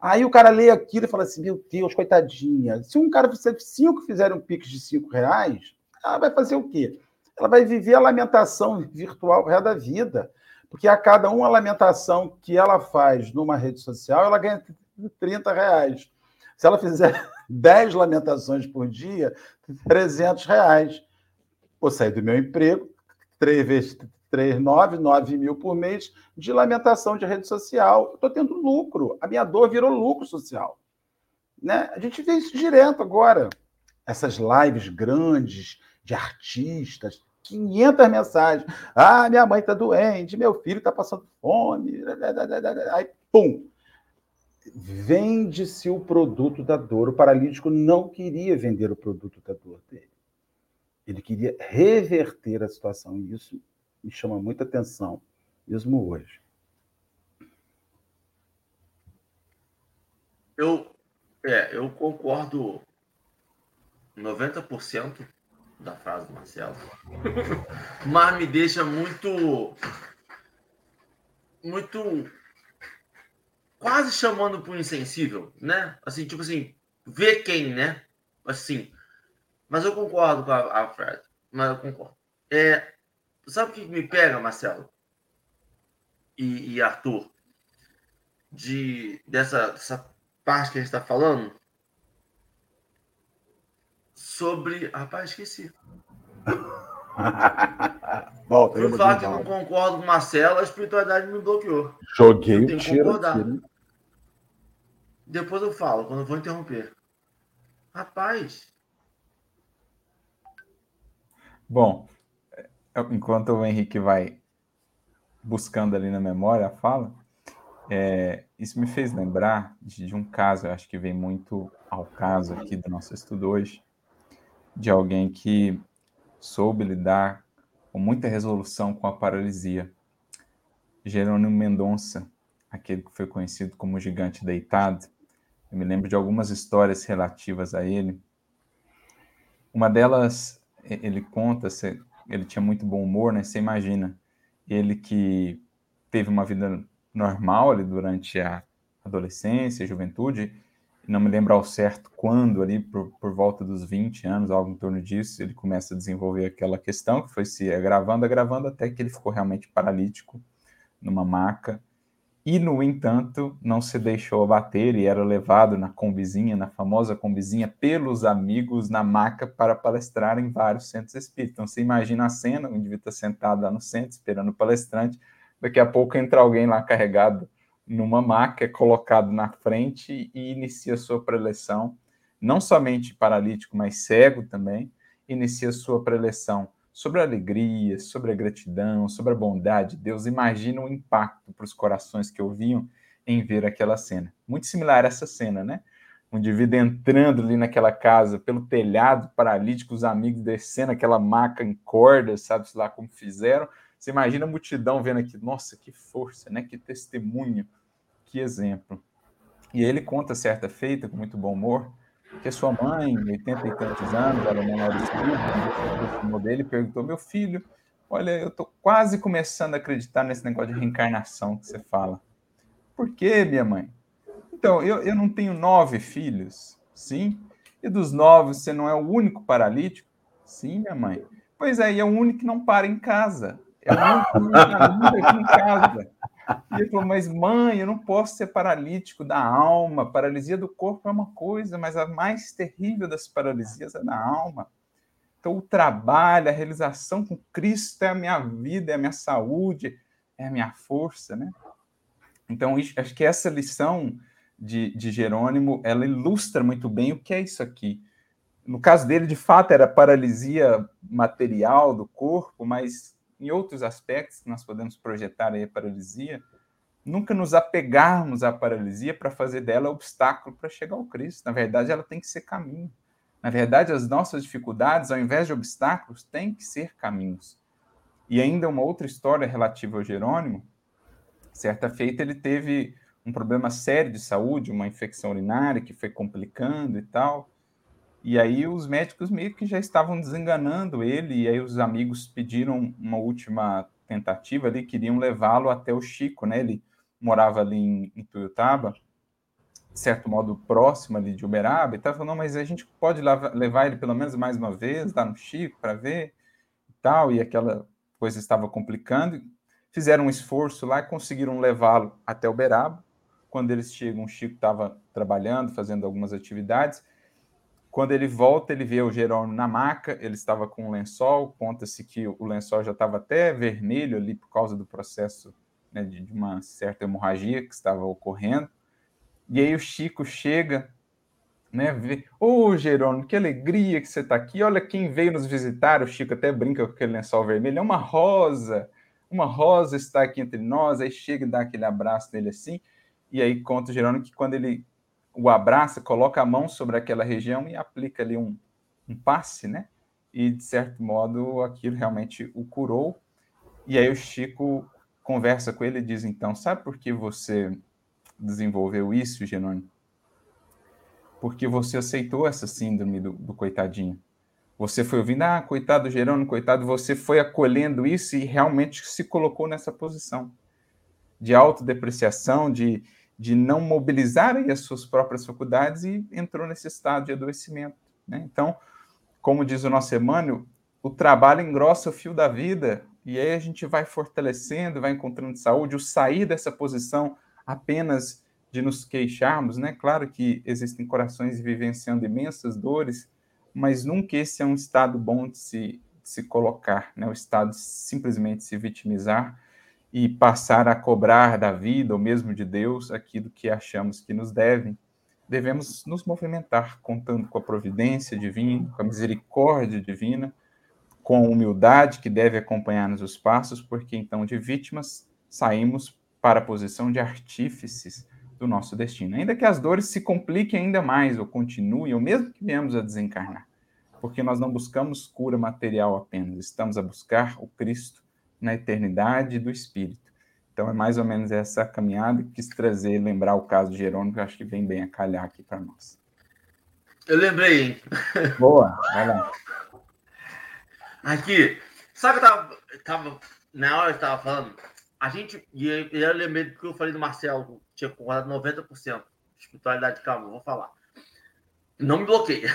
Aí o cara lê aquilo e fala assim: meu Deus, coitadinha. Se um cara fizer cinco fizerem um pix de cinco reais, ela vai fazer o quê? Ela vai viver a lamentação virtual o resto da vida. Porque a cada uma lamentação que ela faz numa rede social, ela ganha 30 reais. Se ela fizer [laughs] 10 lamentações por dia, 300 reais. Vou sair do meu emprego, três vezes 3, 9, 9 mil por mês de lamentação de rede social. Estou tendo lucro. A minha dor virou lucro social. Né? A gente vê isso direto agora. Essas lives grandes de artistas, 500 mensagens. Ah, minha mãe está doente, meu filho está passando fome. Aí, pum! Vende-se o produto da dor. O paralítico não queria vender o produto da dor dele. Ele queria reverter a situação. E isso me chama muita atenção, mesmo hoje. Eu, é, eu concordo 90% da frase do Marcelo, [laughs] mas me deixa muito, muito, quase chamando o insensível, né? Assim, tipo assim, ver quem, né? Assim, mas eu concordo com a, a Fred, mas eu concordo. É, Sabe o que me pega, Marcelo? E, e Arthur? De, dessa, dessa parte que a gente está falando? Sobre. Rapaz, esqueci. [laughs] Volta, eu falar que não concordo com o Marcelo, a espiritualidade me bloqueou. Joguei o tiro? Depois eu falo, quando eu vou interromper. Rapaz. Bom, enquanto o Henrique vai buscando ali na memória a fala, é, isso me fez lembrar de, de, um caso, eu acho que vem muito ao caso aqui do nosso estudo hoje, de alguém que soube lidar com muita resolução com a paralisia. Jerônimo Mendonça, aquele que foi conhecido como o gigante deitado, eu me lembro de algumas histórias relativas a ele. Uma delas, ele conta, ele tinha muito bom humor, né? Você imagina, ele que teve uma vida normal ali durante a adolescência, juventude, não me lembro ao certo quando, ali por, por volta dos 20 anos, algo em torno disso, ele começa a desenvolver aquela questão que foi se agravando, agravando, até que ele ficou realmente paralítico numa maca, e, no entanto, não se deixou abater e era levado na combizinha, na famosa combizinha, pelos amigos na maca para palestrar em vários centros espíritas. Então, você imagina a cena, o indivíduo está sentado lá no centro, esperando o palestrante, daqui a pouco entra alguém lá carregado numa maca, é colocado na frente e inicia sua preleção, não somente paralítico, mas cego também, inicia sua preleção sobre a alegria, sobre a gratidão, sobre a bondade de Deus. Imagina o impacto para os corações que ouviam em ver aquela cena. Muito similar a essa cena, né? Um indivíduo entrando ali naquela casa, pelo telhado, paralítico, os amigos descendo aquela maca em cordas, sabe-se lá como fizeram. Você imagina a multidão vendo aqui, nossa, que força, né? Que testemunho, que exemplo. E ele conta certa feita, com muito bom humor, que sua mãe, 80 e tantos anos, era menor filho, dele, perguntou: Meu filho, olha, eu estou quase começando a acreditar nesse negócio de reencarnação que você fala. Por quê, minha mãe? Então, eu, eu não tenho nove filhos, sim. E dos nove, você não é o único paralítico? Sim, minha mãe. Pois é, e é o único que não para em casa. É o único que não para [laughs] em casa. E ele falou, mas mãe, eu não posso ser paralítico da alma. Paralisia do corpo é uma coisa, mas a mais terrível das paralisias é da alma. Então, o trabalho, a realização com Cristo é a minha vida, é a minha saúde, é a minha força, né? Então, acho que essa lição de, de Jerônimo, ela ilustra muito bem o que é isso aqui. No caso dele, de fato, era paralisia material do corpo, mas em outros aspectos que nós podemos projetar aí a paralisia, nunca nos apegarmos à paralisia para fazer dela obstáculo para chegar ao Cristo. Na verdade, ela tem que ser caminho. Na verdade, as nossas dificuldades, ao invés de obstáculos, têm que ser caminhos. E ainda uma outra história relativa ao Jerônimo. Certa feita, ele teve um problema sério de saúde, uma infecção urinária que foi complicando e tal. E aí os médicos meio que já estavam desenganando ele, e aí os amigos pediram uma última tentativa ali, queriam levá-lo até o Chico, né? Ele morava ali em, em Tuiutaba, de certo modo próximo ali de Uberaba, e estava falando, mas a gente pode levar ele pelo menos mais uma vez lá no Chico para ver e tal, e aquela coisa estava complicando. Fizeram um esforço lá e conseguiram levá-lo até Uberaba. Quando eles chegam, o Chico estava trabalhando, fazendo algumas atividades. Quando ele volta, ele vê o Jerônimo na maca, ele estava com um lençol, conta-se que o lençol já estava até vermelho ali por causa do processo né, de, uma certa hemorragia que estava ocorrendo. E aí o Chico chega, né, vê, ô oh, Jerônimo, que alegria que você está aqui, olha quem veio nos visitar, o Chico até brinca com aquele lençol vermelho, é uma rosa, uma rosa está aqui entre nós, aí chega e dá aquele abraço nele assim, e aí conta o Jerônimo que quando ele o abraça, coloca a mão sobre aquela região e aplica ali um, um passe, né? E, de certo modo, aquilo realmente o curou. E aí o Chico conversa com ele e diz, então, sabe por que você desenvolveu isso, Genônimo? Porque você aceitou essa síndrome do, do coitadinho. Você foi ouvindo, ah, coitado Jerônimo, coitado, você foi acolhendo isso e realmente se colocou nessa posição de autodepreciação, de, de não mobilizar as suas próprias faculdades e entrou nesse estado de adoecimento. Né? Então, como diz o nosso Emmanuel, o trabalho engrossa o fio da vida e aí a gente vai fortalecendo, vai encontrando saúde. O sair dessa posição apenas de nos queixarmos, né? Claro que existem corações vivenciando imensas dores, mas nunca esse é um estado bom de se, de se colocar, né? O estado de simplesmente se vitimizar e passar a cobrar da vida ou mesmo de Deus aquilo que achamos que nos devem, devemos nos movimentar contando com a providência divina, com a misericórdia divina, com a humildade que deve acompanhar-nos os passos, porque então de vítimas saímos para a posição de artífices do nosso destino. Ainda que as dores se compliquem ainda mais ou continuem, ou mesmo que venhamos a desencarnar, porque nós não buscamos cura material apenas, estamos a buscar o Cristo na eternidade do Espírito. Então é mais ou menos essa caminhada que quis trazer, lembrar o caso de Jerônimo, que acho que vem bem a calhar aqui para nós. Eu lembrei, hein? [laughs] Boa, vai lá. Aqui, sabe que eu tava, tava na hora que eu tava falando, a gente, e eu, eu lembrei do que eu falei do Marcelo, tinha concordado 90%. Espiritualidade, calma, vou falar. Não me bloqueia.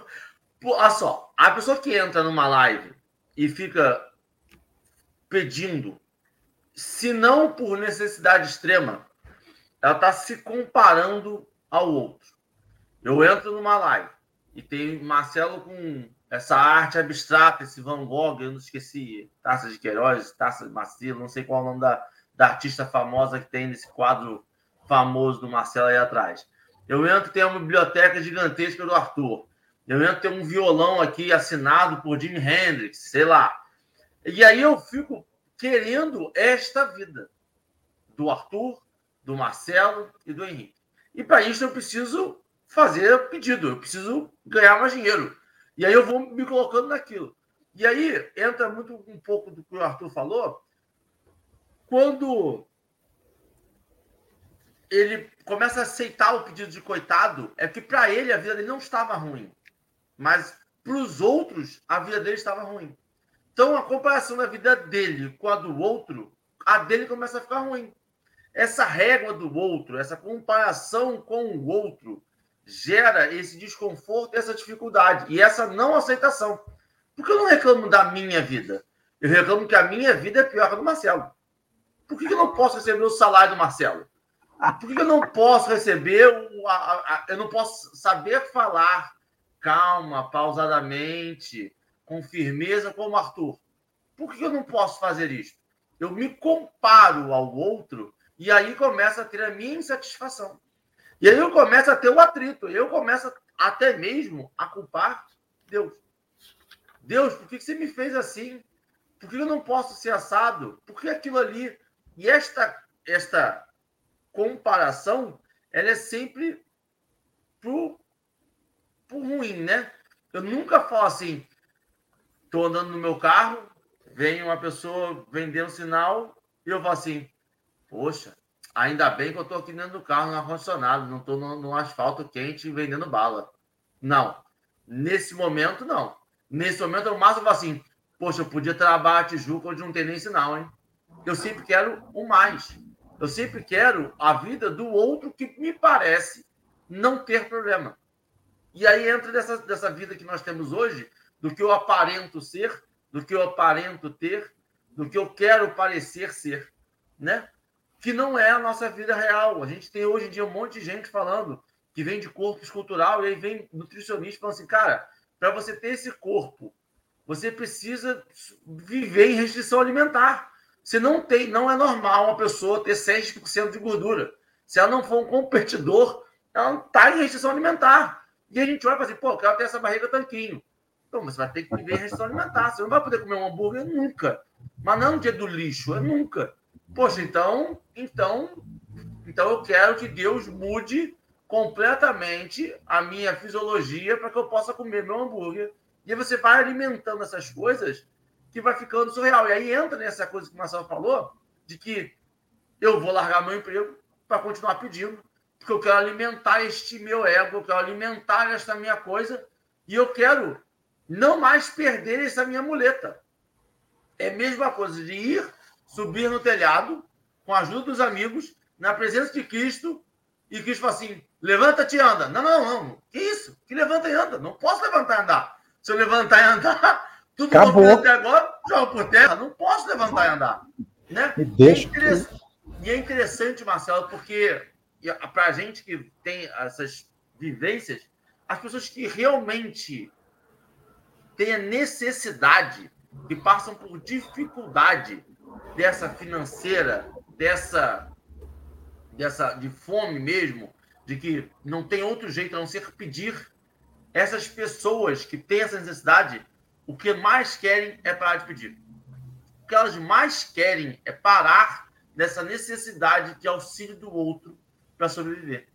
[laughs] Olha só, a pessoa que entra numa live e fica pedindo, se não por necessidade extrema, ela está se comparando ao outro. Eu entro numa live e tem Marcelo com essa arte abstrata, esse Van Gogh, eu não esqueci, Taça de Queiroz, Taça de Marcelo, não sei qual é o nome da, da artista famosa que tem nesse quadro famoso do Marcelo aí atrás. Eu entro tem uma biblioteca gigantesca do Arthur. Eu entro tem um violão aqui assinado por Jimi Hendrix, sei lá. E aí eu fico querendo esta vida do Arthur, do Marcelo e do Henrique. E para isso eu preciso fazer pedido, eu preciso ganhar mais dinheiro. E aí eu vou me colocando naquilo. E aí entra muito um pouco do que o Arthur falou. Quando ele começa a aceitar o pedido de coitado, é que para ele a vida dele não estava ruim. Mas para os outros, a vida dele estava ruim. Então, a comparação da vida dele com a do outro, a dele começa a ficar ruim. Essa régua do outro, essa comparação com o outro, gera esse desconforto, essa dificuldade e essa não aceitação. Por que eu não reclamo da minha vida? Eu reclamo que a minha vida é pior que a do Marcelo. Por que eu não posso receber o salário do Marcelo? Por que eu não posso receber o. A, a, eu não posso saber falar calma, pausadamente, com firmeza como Arthur. Por que eu não posso fazer isso? Eu me comparo ao outro e aí começa a ter a minha insatisfação. E aí eu começo a ter o atrito. Eu começo até mesmo a culpar Deus. Deus, por que você me fez assim? Por que eu não posso ser assado? Por que aquilo ali? E esta, esta comparação, ela é sempre pro, pro ruim, né? Eu nunca falo assim, estou andando no meu carro, vem uma pessoa vendendo sinal e eu falo assim, poxa, ainda bem que eu estou aqui dentro do carro, no ar-condicionado, não estou no, no asfalto quente vendendo bala. Não. Nesse momento, não. Nesse momento, eu mais falo assim, poxa, eu podia trabalhar a Tijuca onde não tem nem sinal, hein? Eu sempre quero o mais. Eu sempre quero a vida do outro que me parece não ter problema. E aí entra dessa, dessa vida que nós temos hoje, do que eu aparento ser, do que eu aparento ter, do que eu quero parecer ser, né? Que não é a nossa vida real. A gente tem hoje em dia um monte de gente falando que vem de corpo escultural e aí vem nutricionista falando assim, cara, para você ter esse corpo, você precisa viver em restrição alimentar. Você não tem, não é normal uma pessoa ter 6% de gordura. Se ela não for um competidor, ela não está em restrição alimentar. E a gente olha e fala assim, pô, eu quero ter essa barriga tanquinho. Então, você vai ter que viver em restrição alimentar. Você não vai poder comer um hambúrguer nunca. Mas não no dia do lixo, é nunca. Poxa, então, então, então eu quero que Deus mude completamente a minha fisiologia para que eu possa comer meu hambúrguer. E aí você vai alimentando essas coisas que vai ficando surreal. E aí entra nessa coisa que o Marcelo falou, de que eu vou largar meu emprego para continuar pedindo porque eu quero alimentar este meu ego, eu quero alimentar esta minha coisa, e eu quero não mais perder essa minha muleta. É a mesma coisa de ir, subir no telhado, com a ajuda dos amigos, na presença de Cristo, e Cristo fala assim: levanta-te e anda. Não, não, não. Que isso? Que levanta e anda? Não posso levantar e andar. Se eu levantar e andar, [laughs] tudo Acabou. até agora, jogo por terra. Não posso levantar e andar. Né? Me deixa. É, e é interessante, Marcelo, porque para a gente que tem essas vivências, as pessoas que realmente têm a necessidade, que passam por dificuldade dessa financeira, dessa, dessa de fome mesmo, de que não tem outro jeito a não ser pedir. Essas pessoas que têm essa necessidade, o que mais querem é parar de pedir. O que elas mais querem é parar dessa necessidade de auxílio do outro para sobreviver.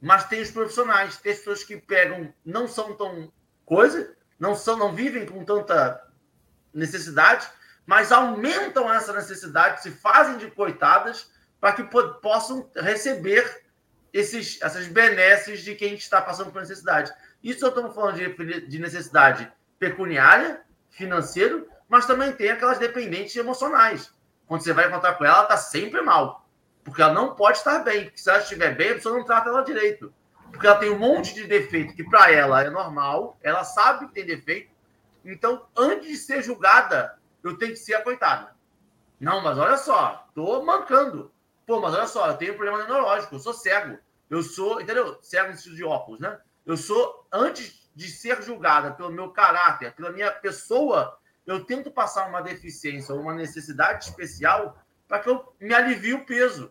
Mas tem os profissionais, tem as pessoas que pegam, não são tão coisa, não são, não vivem com tanta necessidade, mas aumentam essa necessidade, se fazem de coitadas para que possam receber esses, essas benesses de quem está passando por necessidade. Isso eu estou falando de, de necessidade pecuniária, financeiro, mas também tem aquelas dependentes emocionais. Quando você vai encontrar com ela, ela está sempre mal. Porque ela não pode estar bem. Se ela estiver bem, a pessoa não trata ela direito. Porque ela tem um monte de defeito que para ela é normal, ela sabe que tem defeito. Então, antes de ser julgada, eu tenho que ser a coitada. Não, mas olha só, tô mancando. Pô, mas olha só, eu tenho um problema neurológico, eu sou cego. Eu sou, entendeu? Cego no sentido de óculos, né? Eu sou, antes de ser julgada pelo meu caráter, pela minha pessoa, eu tento passar uma deficiência ou uma necessidade especial para que eu me alivie o peso.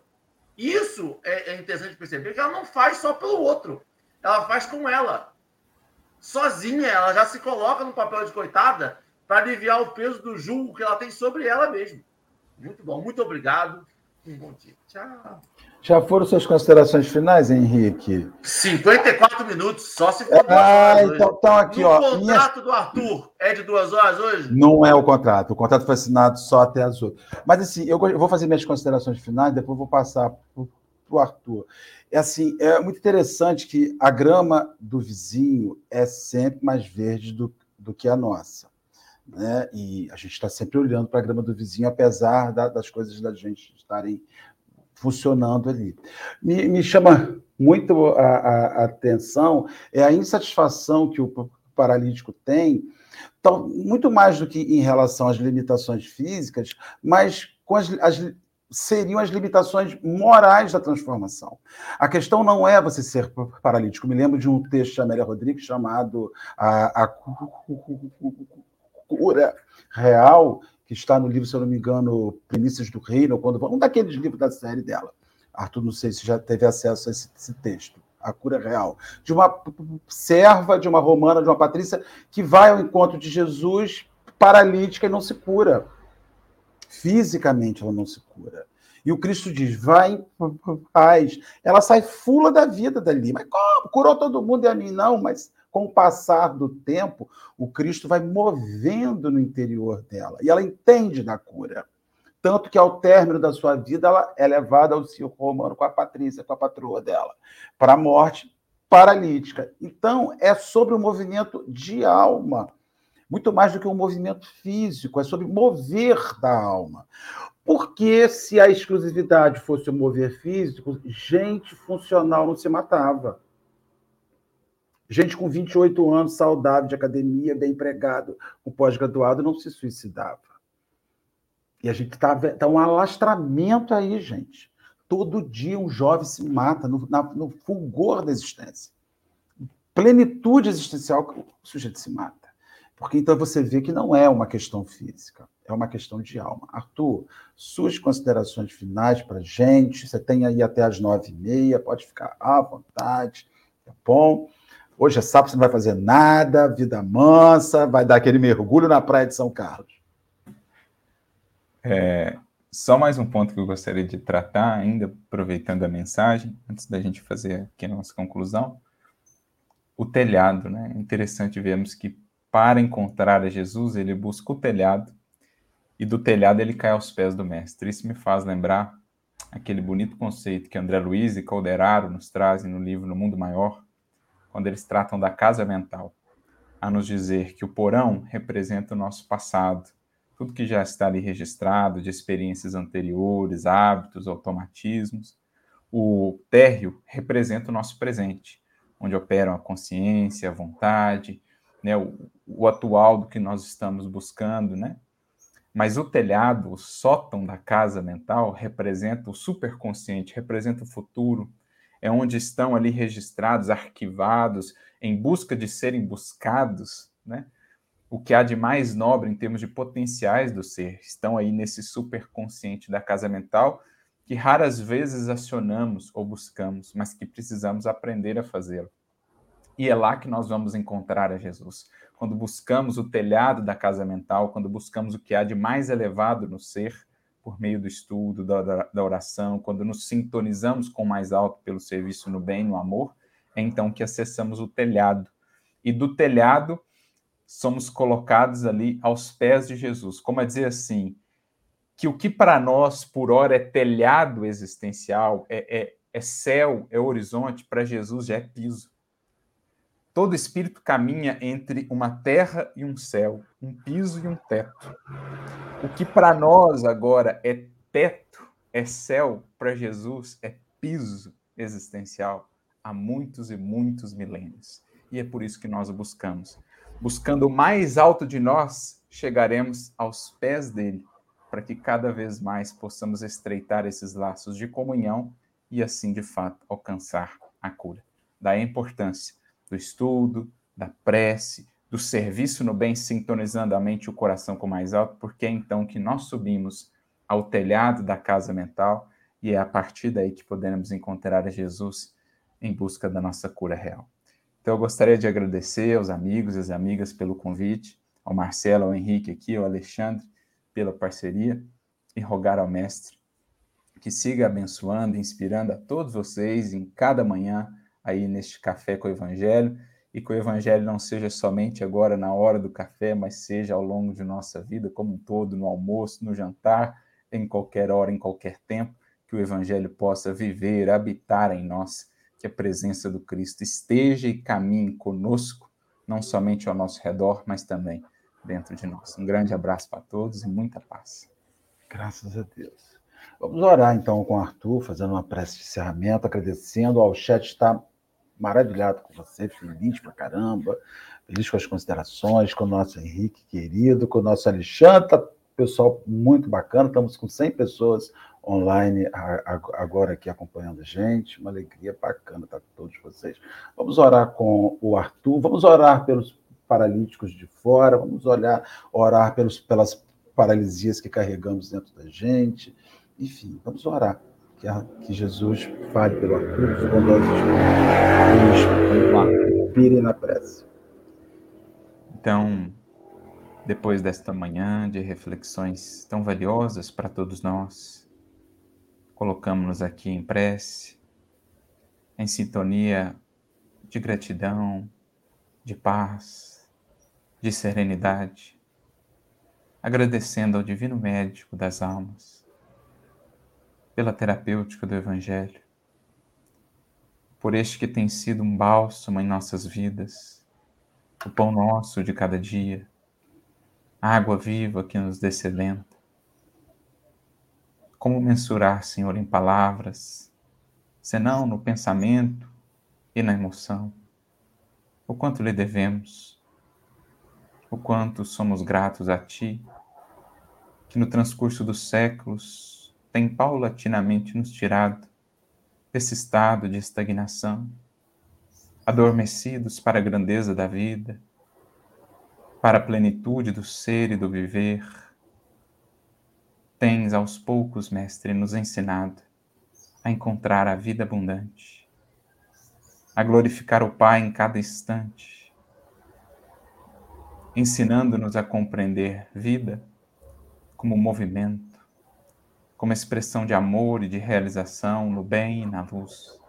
Isso é, é interessante perceber que ela não faz só pelo outro, ela faz com ela. Sozinha, ela já se coloca no papel de coitada para aliviar o peso do julgo que ela tem sobre ela mesma. Muito bom, muito obrigado. Um bom dia. Tchau. Já foram suas considerações finais, Henrique? 54 minutos, só se for ah, então, então, aqui, ó. O contrato minha... do Arthur é de duas horas hoje? Não é o contrato. O contrato foi assinado só até as oito. Mas assim, eu vou fazer minhas considerações finais, depois vou passar para o Arthur. É assim, é muito interessante que a grama do vizinho é sempre mais verde do, do que a nossa. Né? E a gente está sempre olhando para a grama do vizinho, apesar da, das coisas da gente estarem funcionando ali. Me, me chama muito a, a, atenção é a insatisfação que o paralítico tem, então, muito mais do que em relação às limitações físicas, mas com as, as seriam as limitações morais da transformação. A questão não é você ser paralítico. Me lembro de um texto de Amélia Rodrigues chamado a, a cura real que está no livro, se eu não me engano, Primícias do Reino, quando um daqueles livros da série dela. Arthur, não sei se já teve acesso a esse, esse texto. A cura real. De uma serva, de uma romana, de uma patrícia, que vai ao encontro de Jesus paralítica e não se cura. Fisicamente ela não se cura. E o Cristo diz: vai em paz. Ela sai fula da vida dali. Mas como? Curou todo mundo e a mim não, mas com o passar do tempo, o Cristo vai movendo no interior dela e ela entende da cura. Tanto que ao término da sua vida, ela é levada ao circo romano com a Patrícia, com a patroa dela, para a morte paralítica. Então, é sobre o movimento de alma, muito mais do que um movimento físico, é sobre mover da alma. Porque se a exclusividade fosse o mover físico, gente funcional não se matava. Gente com 28 anos, saudável, de academia, bem empregado, com pós-graduado, não se suicidava. E a gente está tá um alastramento aí, gente. Todo dia um jovem se mata no, na, no fulgor da existência. Plenitude existencial, o sujeito se mata. Porque então você vê que não é uma questão física, é uma questão de alma. Arthur, suas considerações finais para a gente. Você tem aí até as nove e meia, pode ficar à vontade, tá bom? Hoje é sábado, você não vai fazer nada, vida mansa, vai dar aquele mergulho na praia de São Carlos. É, só mais um ponto que eu gostaria de tratar, ainda aproveitando a mensagem, antes da gente fazer aqui a nossa conclusão. O telhado, né? É interessante vermos que para encontrar a Jesus, ele busca o telhado e do telhado ele cai aos pés do mestre. Isso me faz lembrar aquele bonito conceito que André Luiz e Calderaro nos trazem no livro No Mundo Maior, quando eles tratam da casa mental, a nos dizer que o porão representa o nosso passado, tudo que já está ali registrado de experiências anteriores, hábitos, automatismos. O térreo representa o nosso presente, onde operam a consciência, a vontade, né, o, o atual do que nós estamos buscando, né? Mas o telhado, o sótão da casa mental, representa o superconsciente, representa o futuro, é onde estão ali registrados, arquivados, em busca de serem buscados, né? O que há de mais nobre em termos de potenciais do ser estão aí nesse superconsciente da casa mental que raras vezes acionamos ou buscamos, mas que precisamos aprender a fazê-lo. E é lá que nós vamos encontrar a Jesus. Quando buscamos o telhado da casa mental, quando buscamos o que há de mais elevado no ser, por meio do estudo, da, da oração, quando nos sintonizamos com o mais alto pelo serviço no bem, no amor, é então que acessamos o telhado. E do telhado somos colocados ali aos pés de Jesus. Como a dizer assim, que o que para nós, por hora, é telhado existencial, é, é, é céu, é horizonte, para Jesus já é piso. Todo espírito caminha entre uma terra e um céu, um piso e um teto. O que para nós agora é teto, é céu, para Jesus é piso existencial há muitos e muitos milênios. E é por isso que nós o buscamos. Buscando o mais alto de nós, chegaremos aos pés dele, para que cada vez mais possamos estreitar esses laços de comunhão e assim, de fato, alcançar a cura. Daí a importância do estudo, da prece, do serviço no bem, sintonizando a mente e o coração com o mais alto, porque é então que nós subimos ao telhado da casa mental e é a partir daí que podemos encontrar Jesus em busca da nossa cura real. Então, eu gostaria de agradecer aos amigos e às amigas pelo convite, ao Marcelo, ao Henrique aqui, ao Alexandre pela parceria e rogar ao Mestre que siga abençoando, inspirando a todos vocês em cada manhã aí neste café com o Evangelho e que o Evangelho não seja somente agora na hora do café, mas seja ao longo de nossa vida como um todo, no almoço, no jantar, em qualquer hora, em qualquer tempo, que o Evangelho possa viver, habitar em nós, que a presença do Cristo esteja e caminhe conosco, não somente ao nosso redor, mas também dentro de nós. Um grande abraço para todos e muita paz. Graças a Deus. Vamos orar então com o Arthur, fazendo uma prece de encerramento, agradecendo ao chat está maravilhado com você, feliz pra caramba, feliz com as considerações, com o nosso Henrique querido, com o nosso Alexandre, tá, pessoal muito bacana, estamos com 100 pessoas online agora aqui acompanhando a gente, uma alegria bacana estar com todos vocês. Vamos orar com o Arthur, vamos orar pelos paralíticos de fora, vamos olhar, orar pelos, pelas paralisias que carregamos dentro da gente. Enfim, vamos orar. Que, a, que Jesus fale pelo Arthur, os bondosos nos inspirem na prece. Então, depois desta manhã de reflexões tão valiosas para todos nós, colocamos-nos aqui em prece, em sintonia de gratidão, de paz, de serenidade, agradecendo ao Divino Médico das almas pela terapêutica do Evangelho, por este que tem sido um bálsamo em nossas vidas, o pão nosso de cada dia, a água viva que nos descedenta. Como mensurar, Senhor, em palavras, senão no pensamento e na emoção? O quanto lhe devemos, o quanto somos gratos a Ti, que no transcurso dos séculos tem paulatinamente nos tirado desse estado de estagnação, adormecidos para a grandeza da vida, para a plenitude do ser e do viver. Tens aos poucos, Mestre, nos ensinado a encontrar a vida abundante, a glorificar o Pai em cada instante, ensinando-nos a compreender vida como movimento, como expressão de amor e de realização no bem e na luz.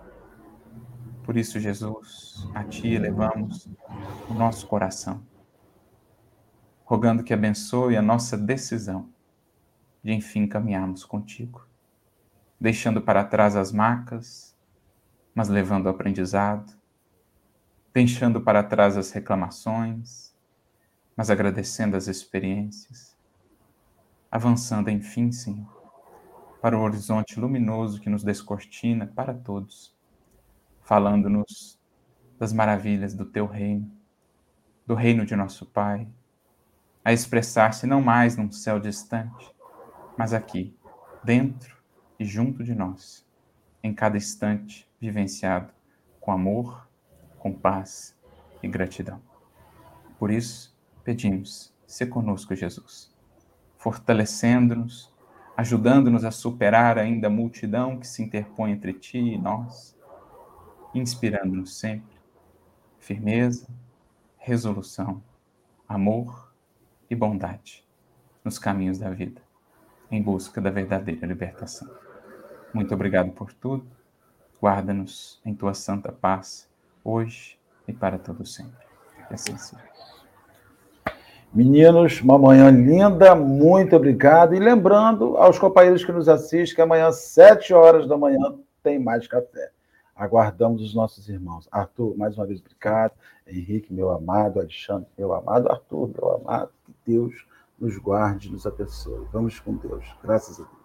Por isso, Jesus, a Ti elevamos o nosso coração, rogando que abençoe a nossa decisão de enfim caminharmos contigo, deixando para trás as marcas, mas levando o aprendizado, deixando para trás as reclamações, mas agradecendo as experiências, avançando, enfim, Senhor, para o horizonte luminoso que nos descortina para todos, falando-nos das maravilhas do Teu reino, do reino de nosso Pai, a expressar-se não mais num céu distante, mas aqui, dentro e junto de nós, em cada instante vivenciado com amor, com paz e gratidão. Por isso, pedimos, se conosco, Jesus fortalecendo-nos, ajudando-nos a superar ainda a multidão que se interpõe entre ti e nós, inspirando-nos sempre firmeza, resolução, amor e bondade nos caminhos da vida, em busca da verdadeira libertação. Muito obrigado por tudo. Guarda-nos em tua santa paz, hoje e para todo sempre. Que assim seja. Meninos, uma manhã linda, muito obrigado. E lembrando aos companheiros que nos assistem que amanhã, às 7 horas da manhã, tem mais café. Aguardamos os nossos irmãos. Arthur, mais uma vez, obrigado. Henrique, meu amado. Alexandre, meu amado. Arthur, meu amado. Que Deus nos guarde, nos abençoe. Vamos com Deus. Graças a Deus.